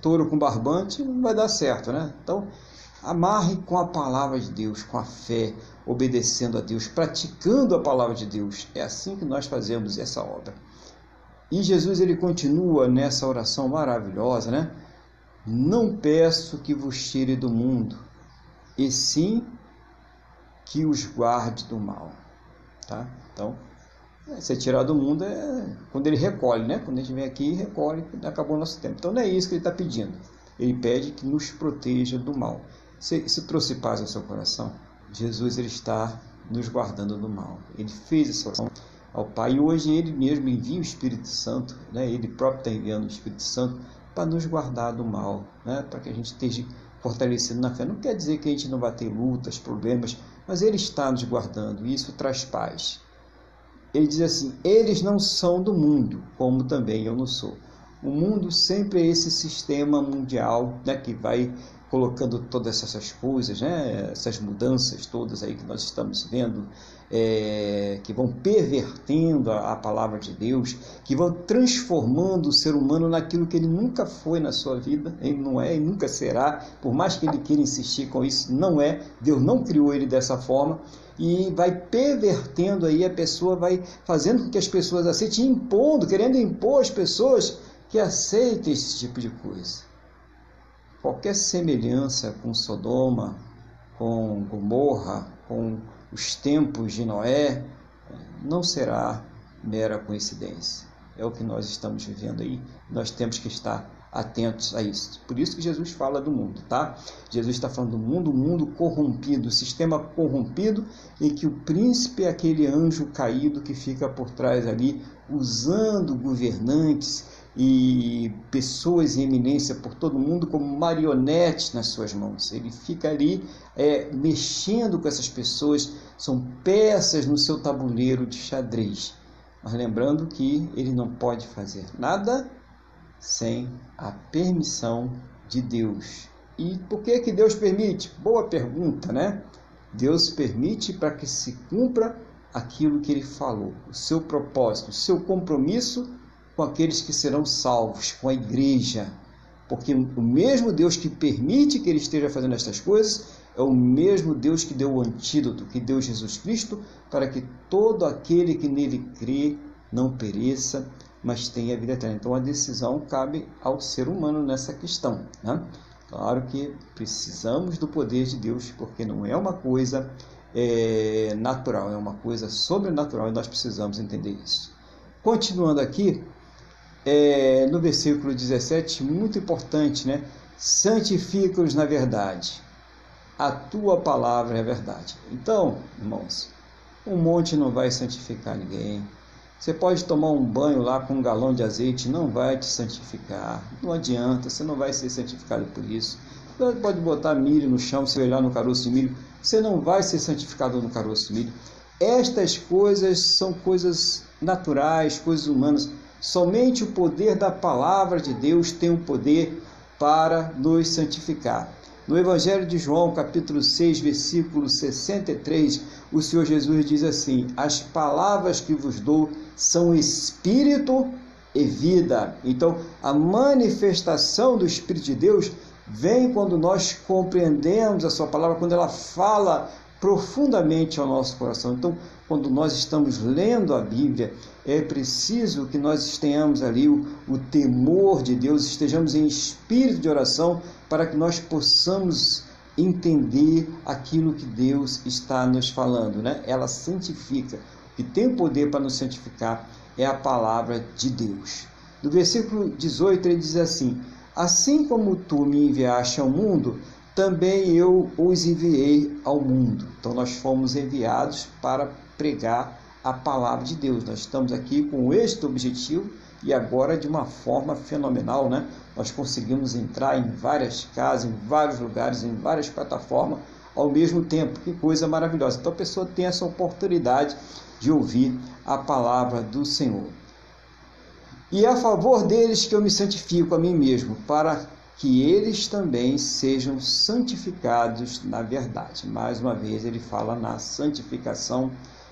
touro com barbante não vai dar certo, né? Então, amarre com a palavra de Deus, com a fé, obedecendo a Deus, praticando a palavra de Deus. É assim que nós fazemos essa obra. E Jesus ele continua nessa oração maravilhosa, né? Não peço que vos tire do mundo, e sim que os guarde do mal. Tá? Então, ser tirado do mundo é quando ele recolhe, né? Quando a gente vem aqui e recolhe, acabou o nosso tempo. Então não é isso que ele está pedindo. Ele pede que nos proteja do mal. Se, se trouxe paz ao seu coração, Jesus ele está nos guardando do mal. Ele fez essa oração ao Pai e hoje ele mesmo envia o Espírito Santo, né? Ele próprio está enviando o Espírito Santo para nos guardar do mal, né? para que a gente esteja fortalecido na fé. Não quer dizer que a gente não vai ter lutas, problemas, mas Ele está nos guardando e isso traz paz. Ele diz assim: eles não são do mundo, como também eu não sou. O mundo sempre é esse sistema mundial né, que vai colocando todas essas coisas, né, essas mudanças todas aí que nós estamos vendo, é, que vão pervertendo a, a, palavra de Deus, que vão transformando o ser humano naquilo que ele nunca foi na sua vida, ele não é e nunca será, por mais que ele queira insistir com isso, não é, Deus não criou ele dessa forma, e vai pervertendo aí, a pessoa vai fazendo com que as pessoas aceitem, impondo, querendo impor as pessoas que aceitem esse tipo de coisa qualquer semelhança com Sodoma, com Gomorra, com os tempos de Noé, não será mera coincidência. É o que nós estamos vivendo aí. Nós temos que estar atentos a isso. Por isso que Jesus fala do mundo, tá? Jesus está falando do mundo, mundo corrompido, sistema corrompido, em que o príncipe é aquele anjo caído que fica por trás ali, usando governantes e pessoas em eminência por todo mundo como marionetes nas suas mãos. Ele fica ali é, mexendo com essas pessoas, são peças no seu tabuleiro de xadrez. Mas lembrando que ele não pode fazer nada sem a permissão de Deus. E por que que Deus permite? Boa pergunta, né? Deus permite para que se cumpra aquilo que ele falou, o seu propósito, o seu compromisso com aqueles que serão salvos, com a igreja. Porque o mesmo Deus que permite que ele esteja fazendo estas coisas é o mesmo Deus que deu o antídoto, que deu Jesus Cristo, para que todo aquele que nele crê não pereça, mas tenha vida eterna. Então a decisão cabe ao ser humano nessa questão. Né? Claro que precisamos do poder de Deus, porque não é uma coisa é, natural, é uma coisa sobrenatural e nós precisamos entender isso. Continuando aqui, é, no versículo 17, muito importante, né? Santifica-os na verdade. A tua palavra é verdade. Então, irmãos, um monte não vai santificar ninguém. Você pode tomar um banho lá com um galão de azeite, não vai te santificar. Não adianta, você não vai ser santificado por isso. Você pode botar milho no chão, se olhar no caroço de milho, você não vai ser santificado no caroço de milho. Estas coisas são coisas naturais, coisas humanas. Somente o poder da palavra de Deus tem o poder para nos santificar. No Evangelho de João, capítulo 6, versículo 63, o Senhor Jesus diz assim: As palavras que vos dou são espírito e vida. Então, a manifestação do Espírito de Deus vem quando nós compreendemos a Sua palavra, quando ela fala profundamente ao nosso coração. Então, quando nós estamos lendo a Bíblia, é preciso que nós tenhamos ali o, o, temor de Deus, estejamos em espírito de oração para que nós possamos entender aquilo que Deus está nos falando, né? Ela santifica. O que tem poder para nos santificar é a palavra de Deus. No versículo 18 ele diz assim: Assim como tu me enviaste ao mundo, também eu os enviei ao mundo. Então nós fomos enviados para pregar a palavra de Deus. Nós estamos aqui com este objetivo e agora de uma forma fenomenal, né? Nós conseguimos entrar em várias casas, em vários lugares, em várias plataformas ao mesmo tempo. Que coisa maravilhosa. Então a pessoa tem essa oportunidade de ouvir a palavra do Senhor. E é a favor deles que eu me santifico a mim mesmo, para que eles também sejam santificados na verdade. Mais uma vez, ele fala na santificação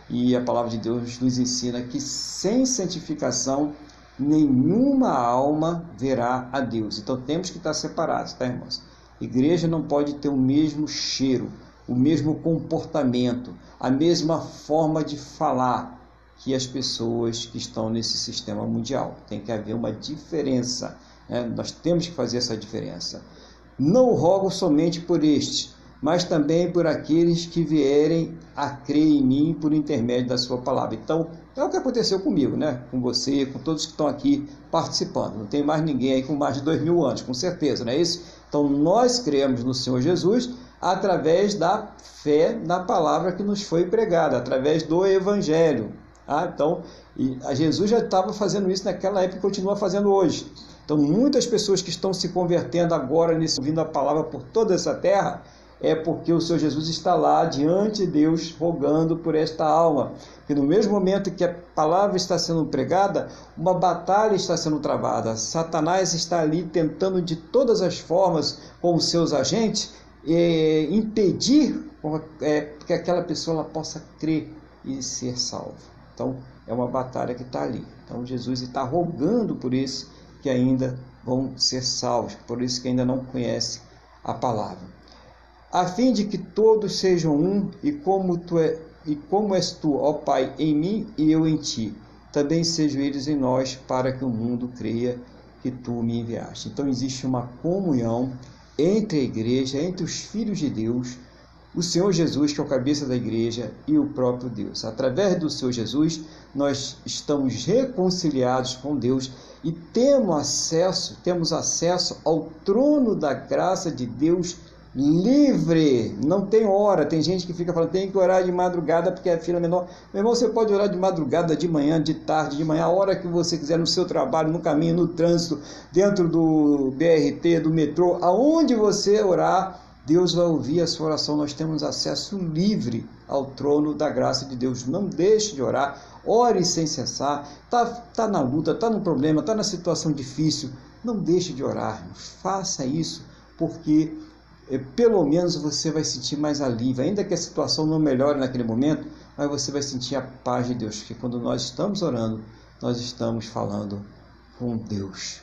e a palavra de Deus nos ensina que sem santificação nenhuma alma verá a Deus. Então temos que estar separados, tá, irmãos? Igreja não pode ter o mesmo cheiro, o mesmo comportamento, a mesma forma de falar que as pessoas que estão nesse sistema mundial. Tem que haver uma diferença é, nós temos que fazer essa diferença. Não rogo somente por este, mas também por aqueles que vierem a crer em mim por intermédio da sua palavra. Então, é o que aconteceu comigo, né? Com você, com todos que estão aqui participando. Não tem mais ninguém aí com mais de dois mil anos, com certeza, não é isso? Então, nós cremos no Senhor Jesus através da fé na palavra que nos foi pregada, através do Evangelho. Ah, então, Jesus já estava fazendo isso naquela época e continua fazendo hoje. Então, muitas pessoas que estão se convertendo agora, nesse, ouvindo a palavra por toda essa terra, é porque o Senhor Jesus está lá diante de Deus rogando por esta alma. E no mesmo momento que a palavra está sendo pregada, uma batalha está sendo travada. Satanás está ali tentando de todas as formas, com os seus agentes, é, impedir é, que aquela pessoa ela possa crer e ser salva. Então, é uma batalha que está ali. Então, Jesus está rogando por isso que ainda vão ser salvos, por isso que ainda não conhecem a palavra. A fim de que todos sejam um, e como tu é, e como és tu, ó Pai, em mim e eu em ti, também sejam eles em nós, para que o mundo creia que tu me enviaste. Então existe uma comunhão entre a igreja, entre os filhos de Deus, o Senhor Jesus, que é o cabeça da igreja, e o próprio Deus. Através do Senhor Jesus, nós estamos reconciliados com Deus e temos acesso, temos acesso ao trono da graça de Deus livre, não tem hora. Tem gente que fica falando, tem que orar de madrugada porque é fila menor. Meu irmão, você pode orar de madrugada, de manhã, de tarde, de manhã, a hora que você quiser, no seu trabalho, no caminho, no trânsito, dentro do BRT, do metrô, aonde você orar, Deus vai ouvir a sua oração. Nós temos acesso livre ao trono da graça de Deus. Não deixe de orar, ore sem cessar. Está tá na luta, está no problema, está na situação difícil. Não deixe de orar. Faça isso, porque pelo menos você vai sentir mais alívio. Ainda que a situação não melhore naquele momento, mas você vai sentir a paz de Deus. Porque quando nós estamos orando, nós estamos falando com Deus.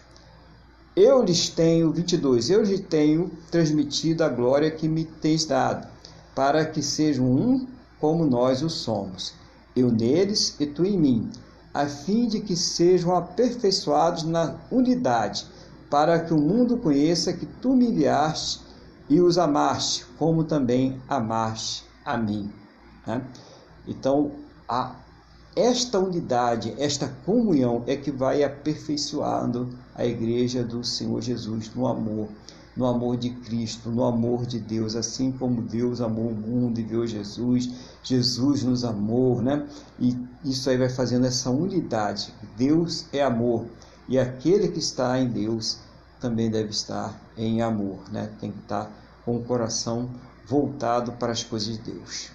Eu lhes tenho, 22, eu lhes tenho transmitido a glória que me tens dado, para que sejam um como nós o somos, eu neles e tu em mim, a fim de que sejam aperfeiçoados na unidade, para que o mundo conheça que tu me enviaste e os amaste, como também amaste a mim. Né? Então, a esta unidade, esta comunhão é que vai aperfeiçoando a igreja do Senhor Jesus no amor. no amor de Cristo, no amor de Deus, assim como Deus amou o mundo e viu Jesus, Jesus nos amou, né? E isso aí vai fazendo essa unidade. Deus é amor e aquele que está em Deus também deve estar em amor, né? Tem que estar com o coração voltado para as coisas de Deus.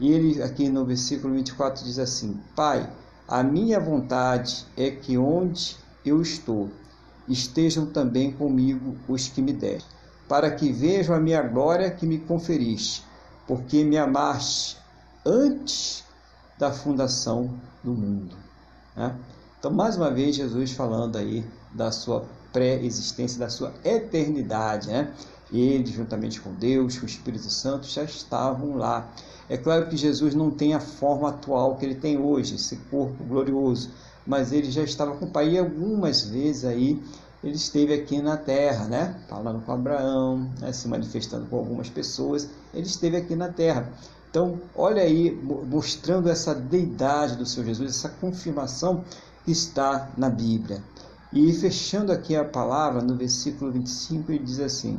E ele aqui no versículo 24 diz assim: Pai, a minha vontade é que onde eu estou, estejam também comigo os que me der, para que vejam a minha glória que me conferiste, porque me amaste antes da fundação do mundo. Né? Então, mais uma vez, Jesus falando aí da sua pré-existência, da sua eternidade. Né? Ele, juntamente com Deus, com o Espírito Santo, já estavam lá. É claro que Jesus não tem a forma atual que ele tem hoje, esse corpo glorioso, mas ele já estava com o Pai e algumas vezes aí ele esteve aqui na terra, né? Falando com Abraão, né? se manifestando com algumas pessoas, ele esteve aqui na terra. Então, olha aí, mostrando essa deidade do Senhor Jesus, essa confirmação que está na Bíblia. E fechando aqui a palavra, no versículo 25, ele diz assim: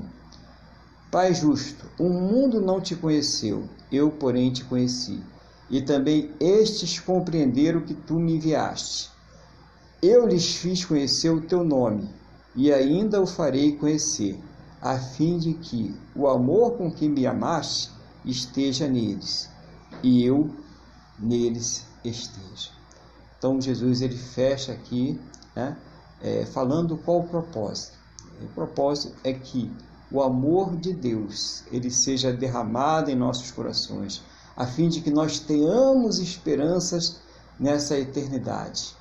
Pai justo, o mundo não te conheceu, eu, porém, te conheci. E também estes compreenderam que tu me enviaste. Eu lhes fiz conhecer o teu nome, e ainda o farei conhecer, a fim de que o amor com que me amaste esteja neles, e eu neles esteja. Então Jesus ele fecha aqui, né, é, falando qual o propósito. O propósito é que o amor de Deus ele seja derramado em nossos corações, a fim de que nós tenhamos esperanças nessa eternidade,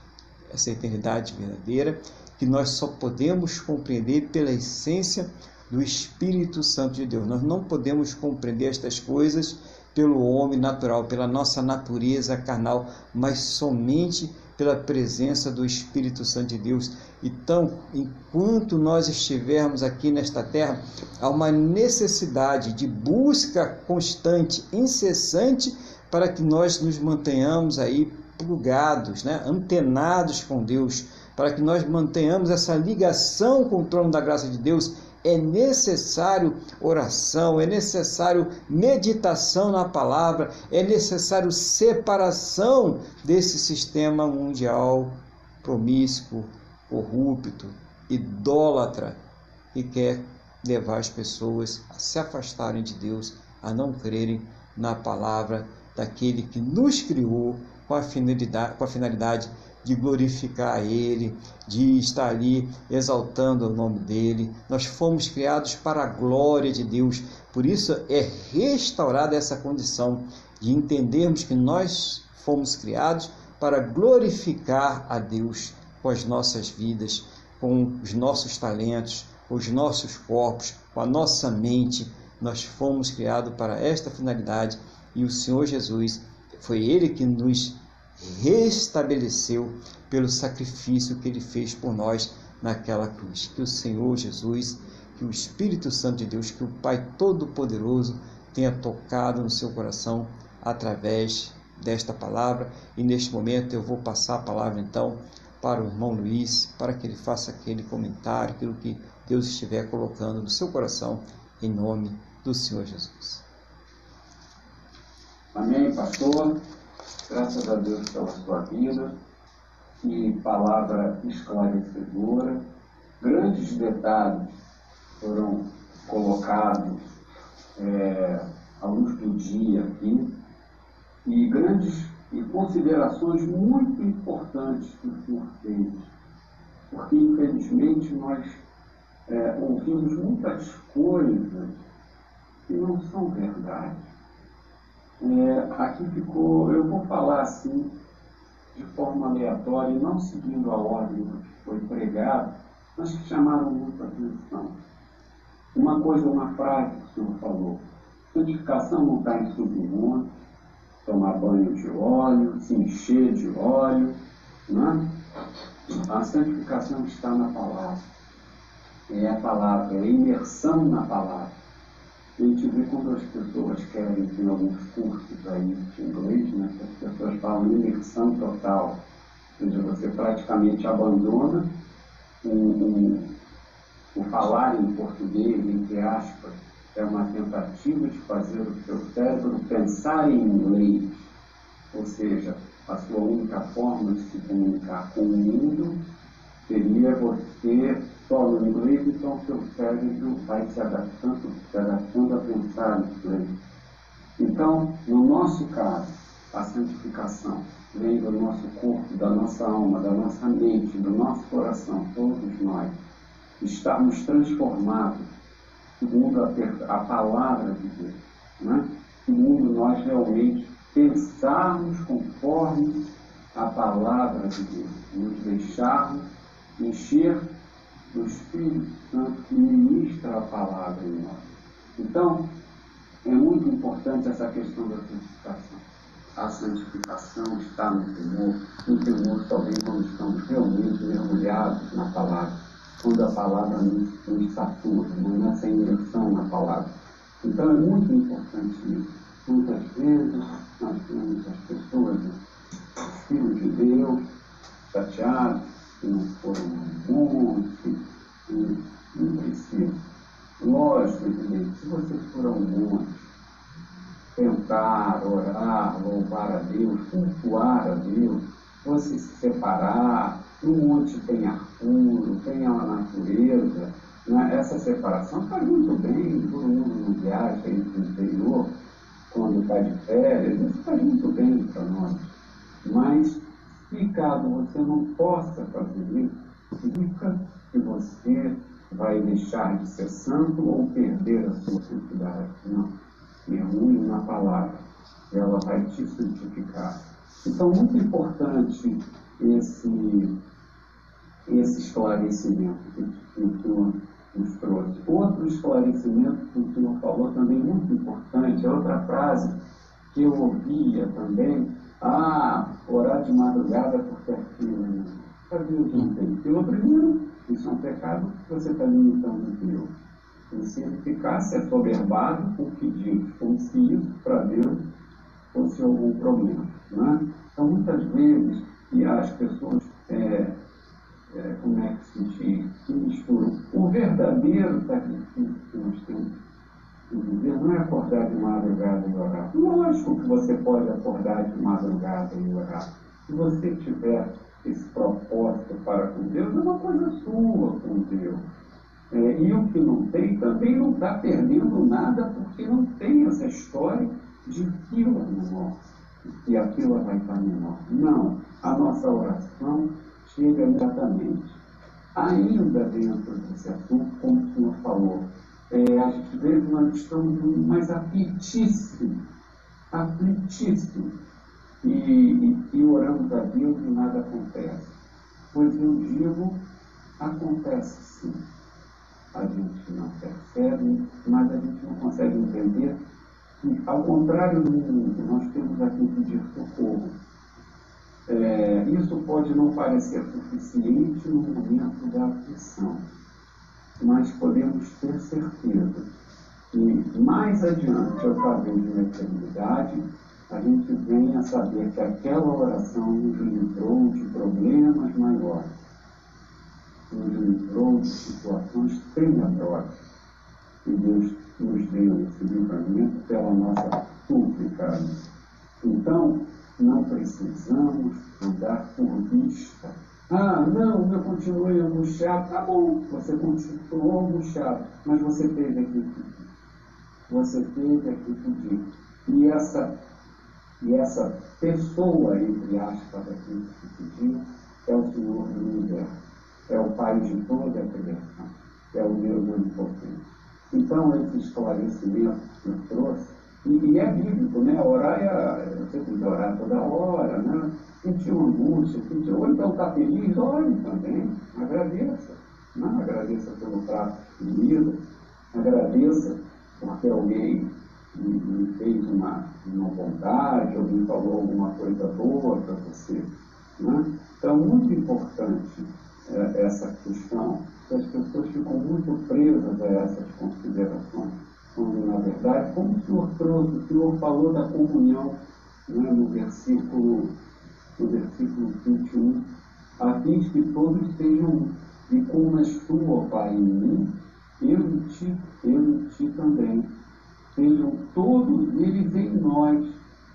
essa eternidade verdadeira que nós só podemos compreender pela essência do Espírito Santo de Deus. Nós não podemos compreender estas coisas pelo homem natural, pela nossa natureza carnal, mas somente pela presença do Espírito Santo de Deus. Então, enquanto nós estivermos aqui nesta terra, há uma necessidade de busca constante, incessante, para que nós nos mantenhamos aí plugados, né? antenados com Deus, para que nós mantenhamos essa ligação com o trono da graça de Deus é necessário oração, é necessário meditação na palavra, é necessário separação desse sistema mundial promíscuo, corrupto, idólatra, que quer levar as pessoas a se afastarem de Deus, a não crerem na palavra daquele que nos criou com a finalidade, com a finalidade de glorificar a Ele, de estar ali exaltando o nome dEle. Nós fomos criados para a glória de Deus, por isso é restaurada essa condição de entendermos que nós fomos criados para glorificar a Deus com as nossas vidas, com os nossos talentos, com os nossos corpos, com a nossa mente. Nós fomos criados para esta finalidade e o Senhor Jesus foi Ele que nos restabeleceu pelo sacrifício que ele fez por nós naquela cruz. Que o Senhor Jesus, que o Espírito Santo de Deus, que o Pai Todo-Poderoso tenha tocado no seu coração através desta palavra. E neste momento eu vou passar a palavra então para o irmão Luiz, para que ele faça aquele comentário, aquilo que Deus estiver colocando no seu coração, em nome do Senhor Jesus. Amém, pastor. Graças a Deus pela sua vida. Que palavra esclarecedora. Grandes detalhes foram colocados é, à luz do dia aqui. E grandes e considerações muito importantes que o senhor fez. Porque, infelizmente, nós é, ouvimos muitas coisas que não são verdade é, aqui ficou, eu vou falar assim, de forma aleatória, não seguindo a ordem que foi pregado, mas que chamaram muito a atenção. Uma coisa, uma frase que o senhor falou: santificação não está em subir monte, tomar banho de óleo, se encher de óleo. Né? A santificação está na palavra. É a palavra, é a imersão na palavra. A gente vê quando as pessoas querem, tem alguns cursos aí de inglês, né, as pessoas falam imersão total. Ou seja, você praticamente abandona um, um, o falar em português, entre aspas, é uma tentativa de fazer o seu cérebro pensar em inglês, ou seja, a sua única forma de se comunicar com o mundo seria você só no inglês, então o seu cérebro vai se adaptando, se adaptando a pensar inglês. Então, no nosso caso, a santificação vem do nosso corpo, da nossa alma, da nossa mente, do nosso coração, todos nós, estamos transformados segundo a, a palavra de Deus. Né? Segundo nós realmente pensarmos conforme a palavra de Deus, nos deixarmos encher do Espírito Santo que ministra a palavra em nós. Então, é muito importante essa questão da santificação. A santificação está no temor, no temor somente quando estamos realmente mergulhados na palavra, quando a palavra nos, nos satura, nessa imersão na palavra. Então é muito importante isso. Muitas vezes nós temos as pessoas, os filhos de Deus, chateados, não foram que não precisa. Lógico, evidente, se vocês foram bons, tentar, orar, louvar a Deus, cultuar a Deus, você se separar, no monte tem ar puro, tem a natureza, né? essa separação faz muito bem, todo mundo não viaja aí para o interior, quando está de férias, isso faz muito bem para nós. Mas, se caso você não possa fazer isso, significa que você vai deixar de ser santo ou perder a sua santidade. Não mergulhe na palavra, ela vai te santificar. Então, muito importante esse, esse esclarecimento que, que o Senhor nos trouxe. Outro esclarecimento que o Senhor falou também muito importante, é outra frase que eu ouvia também, ah, orar de madrugada por filho. Sabia que não tem filho? Primeiro, isso é um pecado você está limitando Deus. E se ele ficasse assoberbado por pedir, como se isso para Deus fosse algum problema. Né? Então, muitas vezes, e as pessoas, é, é, como é que se diz, se misturam. O verdadeiro sacrifício que nós temos que viver não é acordar de madrugada e orar. Lógico que você pode acordar de madrugada e orar. Se você tiver esse propósito para com Deus, é uma coisa sua com Deus. É, e o que não tem também não está perdendo nada porque não tem essa história de fila menor, e a fila vai estar menor. Não, a nossa oração chega imediatamente. Ainda dentro desse assunto, como o senhor falou, é, às vezes nós estamos mais aflitíssimos, aflitíssimos, e, e, e oramos a Deus e nada acontece. Pois eu digo, acontece sim a gente não percebe, mas a gente não consegue entender que, ao contrário do mundo, nós temos aqui pedir socorro. É, isso pode não parecer suficiente no momento da aflição, mas podemos ter certeza que mais adiante, ou talvez na eternidade, a gente venha a saber que aquela oração nos livrou de problemas maiores nos livrou de situações tenebrosas. E Deus nos deu esse livramento pela nossa súplica. Então, não precisamos andar por vista. Ah, não, eu continuei angustiado. Tá bom, você continuou angustiado, mas você teve aqui pedir. Você teve aqui pedir. E essa, e essa pessoa, entre aspas, aqui que pediu, é o Senhor do universo é o Pai de toda a criação, é o Deus onipotente. Então, esse esclarecimento que eu trouxe, e, e, é bíblico, né? Orar é, você tem que orar toda hora, né? Sentiu angústia, sentiu, ou então está feliz, ore também, agradeça. Né? Agradeça pelo prato de comida, agradeça porque alguém me, me fez uma, uma bondade, alguém falou alguma coisa boa para você. Né? Então, muito importante é, essa questão, que as pessoas ficam muito presas a essas considerações. Quando, na verdade, como o Senhor trouxe, o Senhor falou da comunhão né, no, versículo, no versículo 21, a fim de que todos sejam. E como és tu, ó Pai, em mim, eu em ti, eu em ti também. Sejam todos eles em nós,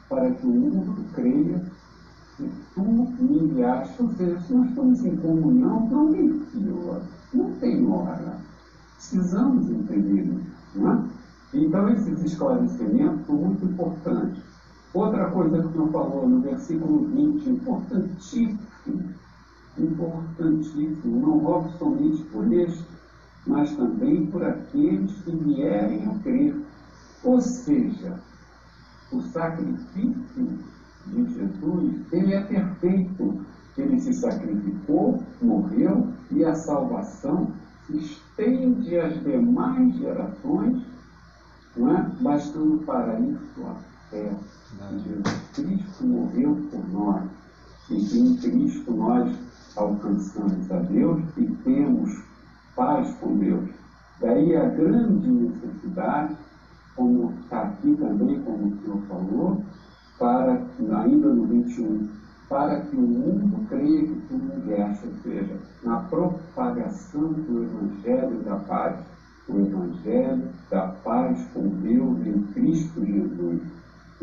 para que o mundo creia que tu me enviaste. Ou seja, se nós estamos em comunhão, não tem fila, não tem hora. Precisamos entender isso. Não é? Então, esses esclarecimentos são muito importantes. Outra coisa que Senhor falou no versículo 20, importantíssimo, importantíssimo, não rogo somente por este, mas também por aqueles que vierem a crer. Ou seja, o sacrifício de Jesus, ele é perfeito. Ele se sacrificou, morreu e a salvação se estende às demais gerações, não é? bastando para isso a fé. Jesus Cristo morreu por nós e que em Cristo nós alcançamos a Deus e temos paz com Deus. Daí a grande necessidade, como está aqui também, como o Senhor falou, para ainda no 21, para que o mundo creia que tu me enviaste, ou seja, na propagação do Evangelho da paz, o Evangelho da paz com Deus em Cristo Jesus.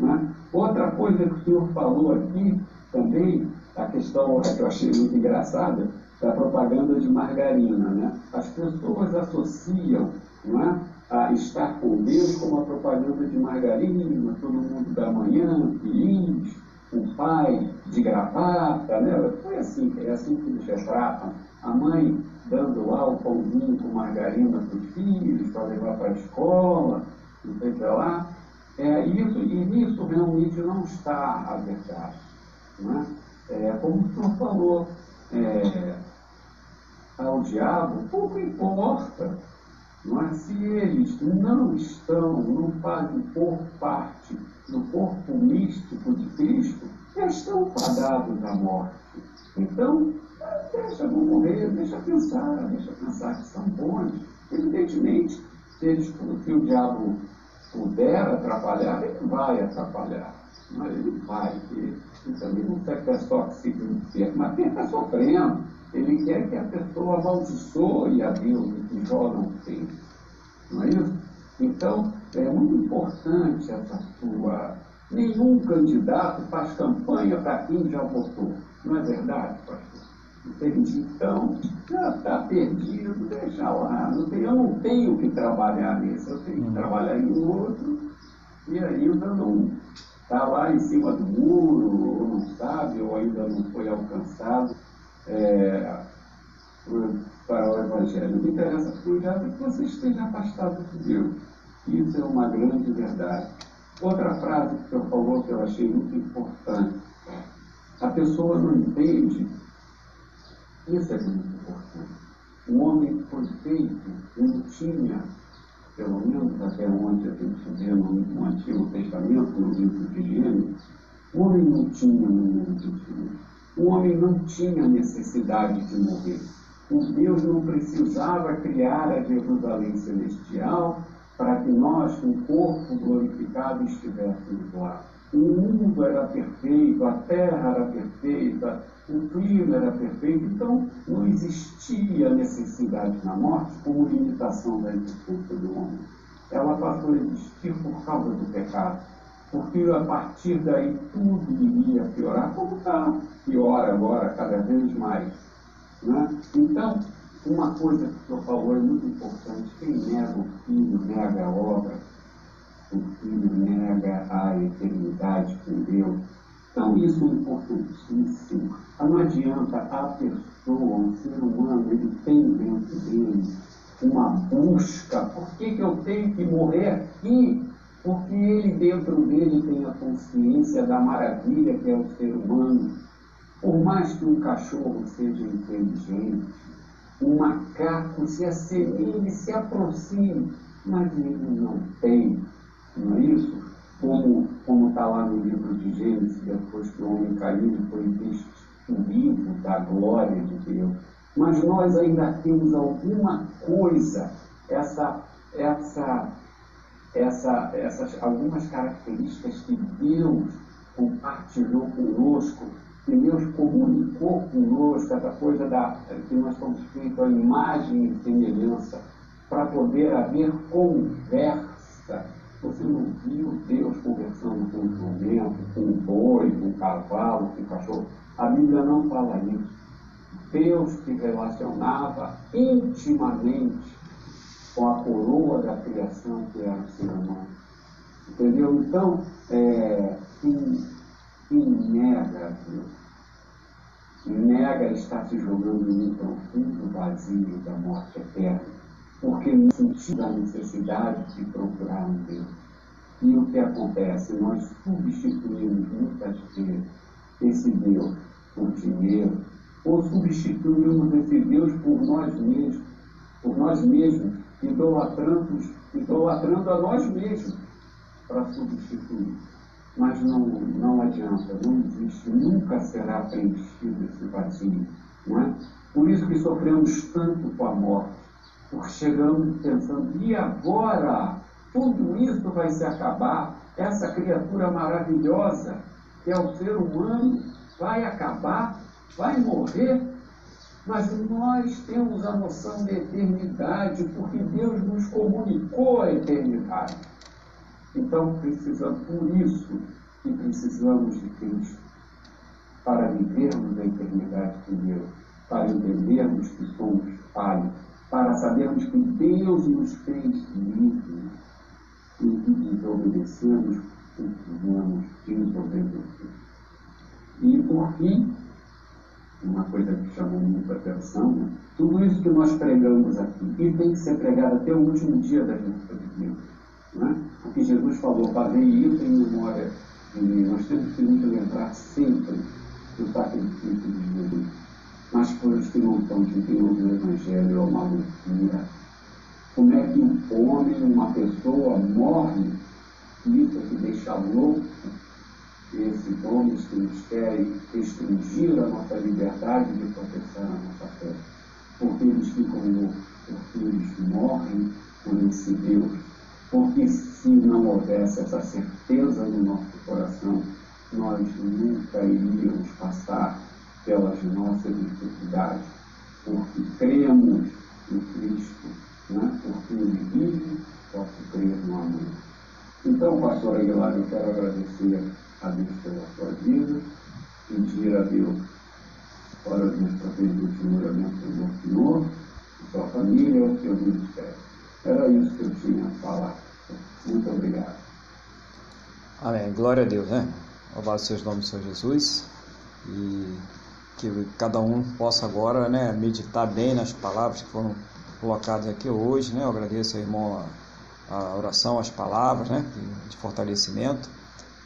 Né? Outra coisa que o Senhor falou aqui também, a questão que eu achei muito engraçada, da propaganda de margarina. Né? As pessoas associam não é, a estar com Deus como a propaganda de margarina, todo mundo da manhã, feliz, o pai de gravata, né? Foi assim, é assim que eles retratam. A mãe dando lá o pãozinho com margarina para os filhos, para levar para a escola, não sei lá. É, isso, e nisso realmente não está a verdade. Né? É, como o senhor falou, é, ao diabo, pouco importa. Não é? Se eles não estão, não fazem por parte do corpo místico de Cristo, já estão fadados à morte. Então, deixa vão morrer, deixa pensar, deixa pensar que são bons. Evidentemente, se, eles, se o diabo puder atrapalhar, ele vai atrapalhar. Mas ele vai, ele, ele também não a pessoa que no inferno, mas quem está sofrendo. Ele quer que a pessoa amaldiçoe a Deus e que joga um fez. Não é isso? Então, é muito importante essa sua. Nenhum candidato faz campanha para quem já votou. Não é verdade, pastor? Entende? Então, já está perdido, deixa lá. Não tem, eu não tenho que trabalhar nisso, eu tenho que uhum. trabalhar em outro. E ainda não está lá em cima do muro, ou não sabe, ou ainda não foi alcançado é, para o Evangelho. Me interessa cuidar que você esteja afastado de Deus. Isso é uma grande verdade. Outra frase que o senhor falou que eu achei muito importante. A pessoa não entende isso é muito importante. O homem foi feito, não tinha, pelo menos até onde a gente vê no, Antigo Testamento, no livro de Gênesis, o homem não tinha mundo de O homem não tinha necessidade de morrer. O Deus não precisava criar a Jerusalém celestial para que nós, com o corpo glorificado, estivéssemos lá. O mundo era perfeito, a terra era perfeita, o clima era perfeito, então não existia necessidade na morte como limitação da existência do homem. Ela passou a existir por causa do pecado, porque a partir daí tudo iria piorar, como está, piora agora cada vez mais. Né? Então, uma coisa que o senhor falou é muito importante: quem nega o filho, nega a obra, o filho nega a eternidade com Deus então, isso é importantíssimo. Não adianta a pessoa, um ser humano, ele tem dentro dele uma busca. Por que, que eu tenho que morrer aqui? Porque ele dentro dele tem a consciência da maravilha que é o ser humano. Por mais que um cachorro seja inteligente, um macaco se assemelhe, se aproxime, mas ele não tem, não é isso? Como está lá no livro de Gênesis, depois que o homem caiu e foi destruído da glória de Deus. Mas nós ainda temos alguma coisa, essa, essa, essa, essas algumas características que Deus compartilhou conosco que Deus comunicou conosco essa coisa da, que nós somos feitos a imagem e semelhança, para poder haver conversa. Você não viu Deus conversando com o jumento, com o boi, com o cavalo, com o cachorro? A Bíblia não fala isso. Deus se relacionava intimamente com a coroa da criação que era o ser humano. Entendeu? Então, é, quem, quem nega Deus, nega estar se jogando no profundo vazio da morte eterna, porque não sentiu a necessidade de procurar um Deus. E o que acontece? Nós substituímos muitas vezes esse Deus por dinheiro, ou substituímos esse Deus por nós mesmos, por nós mesmos, idolatrando, idolatrando a nós mesmos para substituir. Mas não, não adianta, não existe, nunca será preenchido esse vazio. Não é? Por isso que sofremos tanto com a morte, chegamos pensando, e agora? Tudo isso vai se acabar, essa criatura maravilhosa que é o ser humano vai acabar, vai morrer, mas nós temos a noção de eternidade, porque Deus nos comunicou a eternidade. Então, precisamos, por isso que precisamos de Cristo, para vivermos a eternidade com Deus, para entendermos que somos falhos, para sabermos que Deus nos fez livres e que desobedecemos o que devemos desobedecer. E, por fim, uma coisa que chamou muita atenção, né? tudo isso que nós pregamos aqui, e tem que ser pregado até o último dia da vida de Deus. Né? Jesus falou, fazei isso em memória de mim. Nós temos que nos lembrar sempre do sacrifício de Jesus. Mas coisas que não estão de Deus no Evangelho é uma loucura. Como é que um homem, uma pessoa morre, é que deixa louco esses homens que nos querem restringir a nossa liberdade de professar a nossa fé. Porque eles ficam loucos, porque eles morrem por esse Deus. Porque se não houvesse essa certeza no nosso coração, nós nunca iríamos passar pelas nossas dificuldades, porque cremos em Cristo, né? porque Ele vive, posso crer no amor. Então, pastor Aguilar, eu quero agradecer a Deus pela sua vida, pedir a Deus para Deus que Ele continue abençoando o Senhor, a sua família, o seu ministério. Era isso que eu tinha a falar. Muito obrigado. Amém. Glória a Deus, né? Louvado seja o nome do Senhor Jesus. E que cada um possa agora né, meditar bem nas palavras que foram colocadas aqui hoje. Né? Eu agradeço ao irmão a, a oração, as palavras né, de fortalecimento.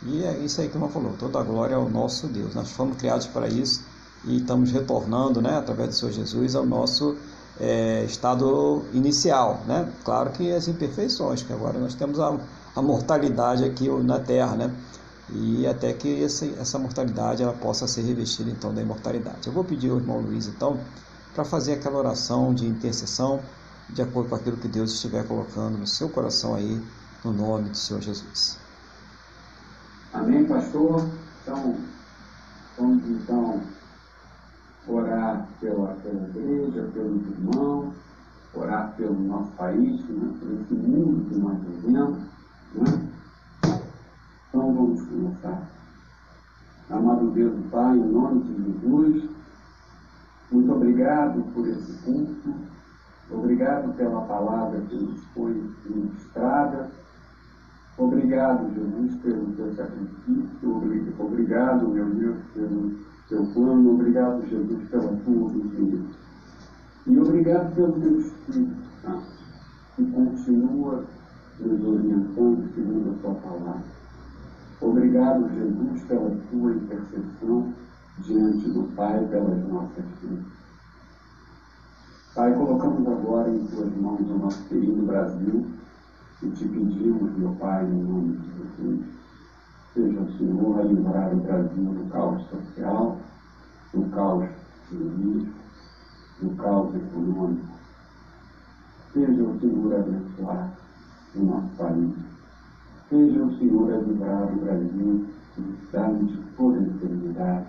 E é isso aí que o irmão falou, toda a glória ao nosso Deus. Nós fomos criados para isso e estamos retornando, né, através do Senhor Jesus, ao nosso é, estado inicial. Né? Claro que as imperfeições, que agora nós temos a, a mortalidade aqui na Terra, né? E até que essa, essa mortalidade ela possa ser revestida então da imortalidade. Eu vou pedir ao irmão Luiz então para fazer aquela oração de intercessão de acordo com aquilo que Deus estiver colocando no seu coração aí, no nome do Senhor Jesus. Amém, pastor? Então, vamos então orar pela, pela igreja, pelos irmãos, orar pelo nosso país, né, por esse mundo que nós vivemos. Né? Então vamos começar. Amado Deus do Pai, em nome de Jesus, muito obrigado por esse culto, obrigado pela palavra que nos foi ministrada Obrigado, Jesus, pelo teu sacrifício. Obrigado, meu Deus, pelo teu plano. Obrigado, Jesus, pela tua obediência. E obrigado pelo teu Espírito Santo, que continua nos orientando segundo a tua palavra. Obrigado, Jesus, pela tua intercessão diante do Pai pelas nossas vidas. Pai, colocamos agora em tuas mãos o nosso querido Brasil e te pedimos, meu Pai, em nome de Jesus, seja o Senhor a livrar o Brasil do caos social, do caos jurídico, do caos econômico. Seja o Senhor a abençoar o nosso país. Seja o Senhor a livrar o Brasil do estado de toda enfermidade.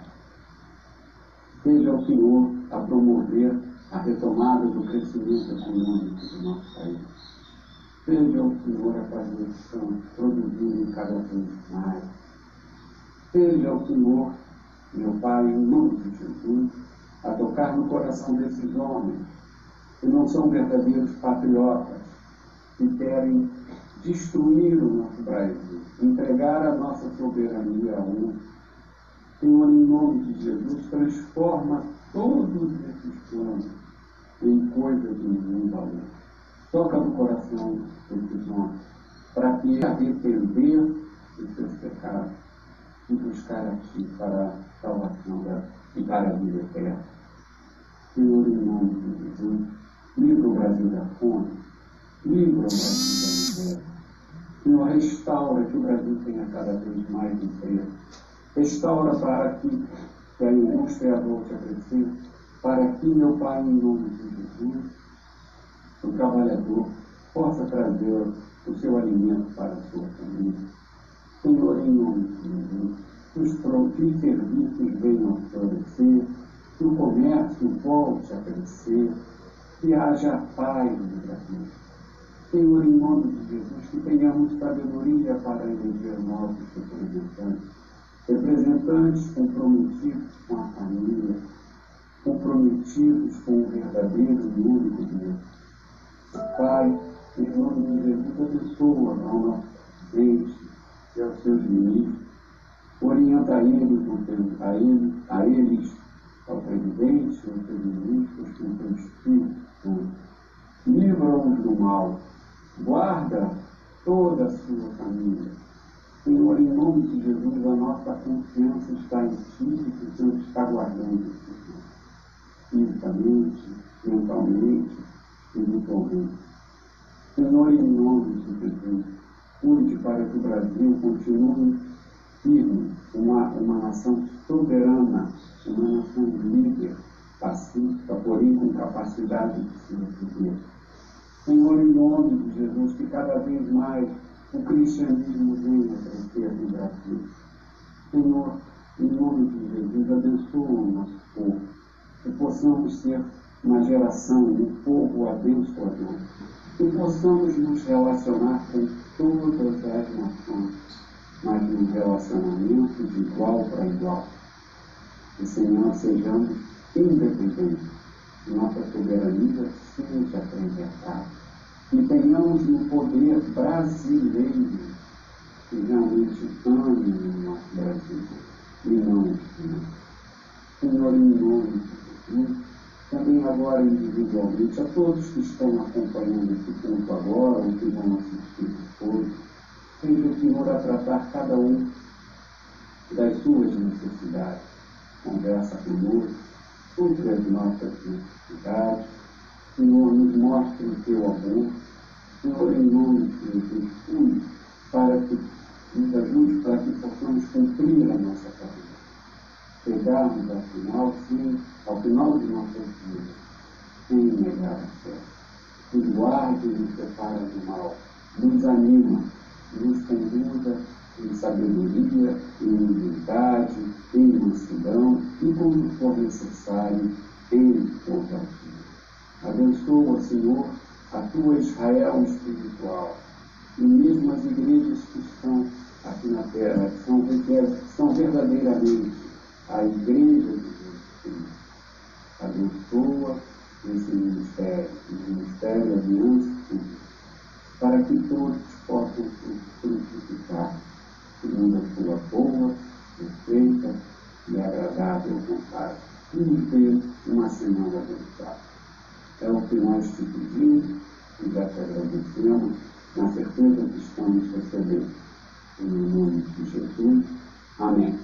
Seja o Senhor a promover a retomada do crescimento econômico do nosso país. Seja o Senhor a fazer estamos produzindo cada vez mais. Seja o Senhor, meu Pai, em nome de Jesus, a tocar no coração desses homens que não são verdadeiros patriotas, que querem destruir o nosso Brasil, entregar a nossa soberania a um. Senhor, em nome de Jesus, transforma todos esses planos em coisas de nenhum valor. Toca no coração desses homens, para que arrepender dos seus pecados e buscar a Ti para a salvação da, e para a vida eterna. Senhor, em nome de Jesus, livra o Brasil da fome, livra o Brasil da miséria. Senhor, restaura que o Brasil tenha cada vez mais emprego. Restaura para que, que a indústria volte a crescer, para que, meu Pai, em nome de Jesus, o trabalhador possa trazer o seu alimento para a sua família. Senhor, em nome de Jesus, que os produtos serviços venham a florescer, que o comércio volte a crescer, que haja paz no Brasil. Senhor, em nome de Jesus, que tenhamos sabedoria para eleger nossos representantes, representantes comprometidos com a família, comprometidos com o verdadeiro e único Deus. Pai, em nome de Jesus, abençoa ao nosso presidente e aos seus ministros, orienta eles, a eles, a eles, ao presidente, aos seus ministros, com teu Espírito Livra-os do mal, guarda toda a sua família. Senhor, em nome de Jesus, a nossa confiança está em Ti e que o Senhor está guardando fisicamente, mentalmente, espiritualmente. Senhor, em nome de Jesus, cuide para que o Brasil continue firme, uma, uma nação soberana, uma nação líder, pacífica, porém com capacidade de se defender. Senhor, em nome de Jesus, que cada vez mais o cristianismo venha crescer no Brasil. Senhor, em nome de Jesus, abençoa o nosso povo que possamos ser uma geração, um povo abençoador, que possamos nos relacionar com todas as nações, mas num relacionamento de igual para igual. Que, Senhor, sejamos independentes, nossa soberania seja preservada, e tenhamos no poder brasileiro que realmente ame o nosso Brasil e não o Senhor, em nome de também agora individualmente, a todos que estão acompanhando esse culto agora, ou que vão assistir depois, seja o Senhor a tratar cada um das suas necessidades. Conversa conosco sobre as nossas necessidades. Senhor, nos mostre o teu amor. Senhor, em nome de Jesus, cuide para que nos ajude para que possamos cumprir a nossa carreira chegarmos ao final, sim, ao final de nossas vidas, sem negar a fé. Nos guarde e nos separa do mal, nos anima, nos conduza em sabedoria, em humildade, em mansidão e, quando for necessário, em ousadia. Abençoa, Senhor, a tua Israel espiritual e mesmo as igrejas que estão aqui na terra, que são, verdadeiramente a Igreja de Jesus Cristo. Abençoa esse ministério, o ministério da aliança pública, para que todos possam se frutificar segundo a sua boa, perfeita e agradável vontade. E nos dê uma semana abençoada. É o que nós te pedimos e já te agradecemos, na certeza que estamos recebendo. Em nome de Jesus. Amém.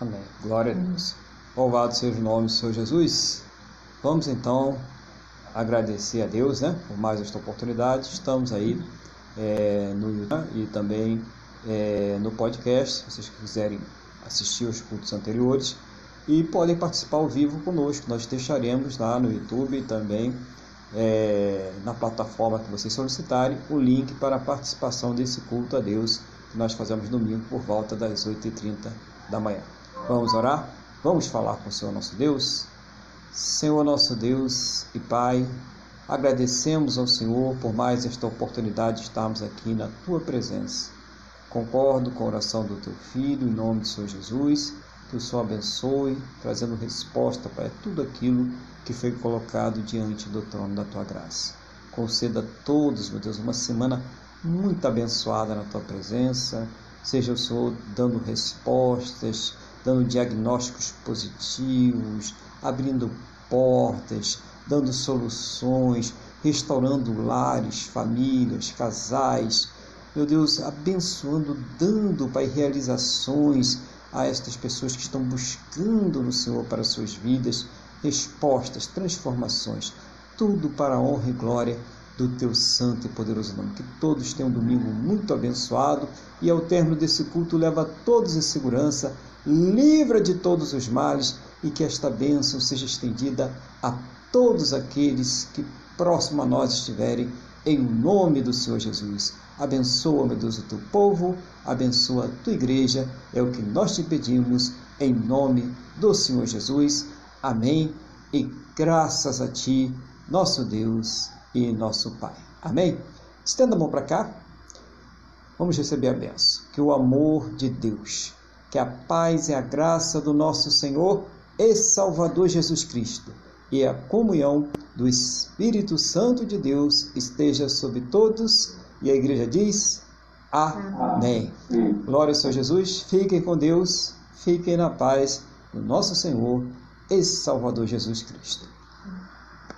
Amém. Glória a Deus. Louvado seja o nome do Senhor Jesus. Vamos então agradecer a Deus né, por mais esta oportunidade. Estamos aí é, no YouTube e também é, no podcast, se vocês quiserem assistir os cultos anteriores. E podem participar ao vivo conosco. Nós deixaremos lá no YouTube e também é, na plataforma que vocês solicitarem o link para a participação desse culto a Deus que nós fazemos domingo por volta das 8h30 da manhã. Vamos orar? Vamos falar com o Senhor nosso Deus? Senhor nosso Deus e Pai, agradecemos ao Senhor por mais esta oportunidade de estarmos aqui na tua presença. Concordo com a oração do teu filho, em nome de Senhor Jesus, que o Senhor abençoe, trazendo resposta para tudo aquilo que foi colocado diante do trono da tua graça. Conceda a todos, meu Deus, uma semana muito abençoada na tua presença. Seja o Senhor dando respostas, dando diagnósticos positivos, abrindo portas, dando soluções, restaurando lares, famílias, casais. Meu Deus, abençoando, dando, Pai, realizações a estas pessoas que estão buscando no Senhor para suas vidas respostas, transformações, tudo para a honra e glória do teu santo e poderoso nome. Que todos tenham um domingo muito abençoado e ao término desse culto leva todos em segurança, livra de todos os males e que esta bênção seja estendida a todos aqueles que próximo a nós estiverem, em nome do Senhor Jesus. Abençoa, meu Deus, o teu povo, abençoa a tua igreja, é o que nós te pedimos, em nome do Senhor Jesus. Amém. E graças a ti, nosso Deus e nosso Pai. Amém? Estenda a mão para cá. Vamos receber a benção. Que o amor de Deus, que a paz e a graça do nosso Senhor e Salvador Jesus Cristo e a comunhão do Espírito Santo de Deus esteja sobre todos. E a igreja diz: Amém. Glória ao Senhor Jesus. Fiquem com Deus. Fiquem na paz do nosso Senhor e Salvador Jesus Cristo.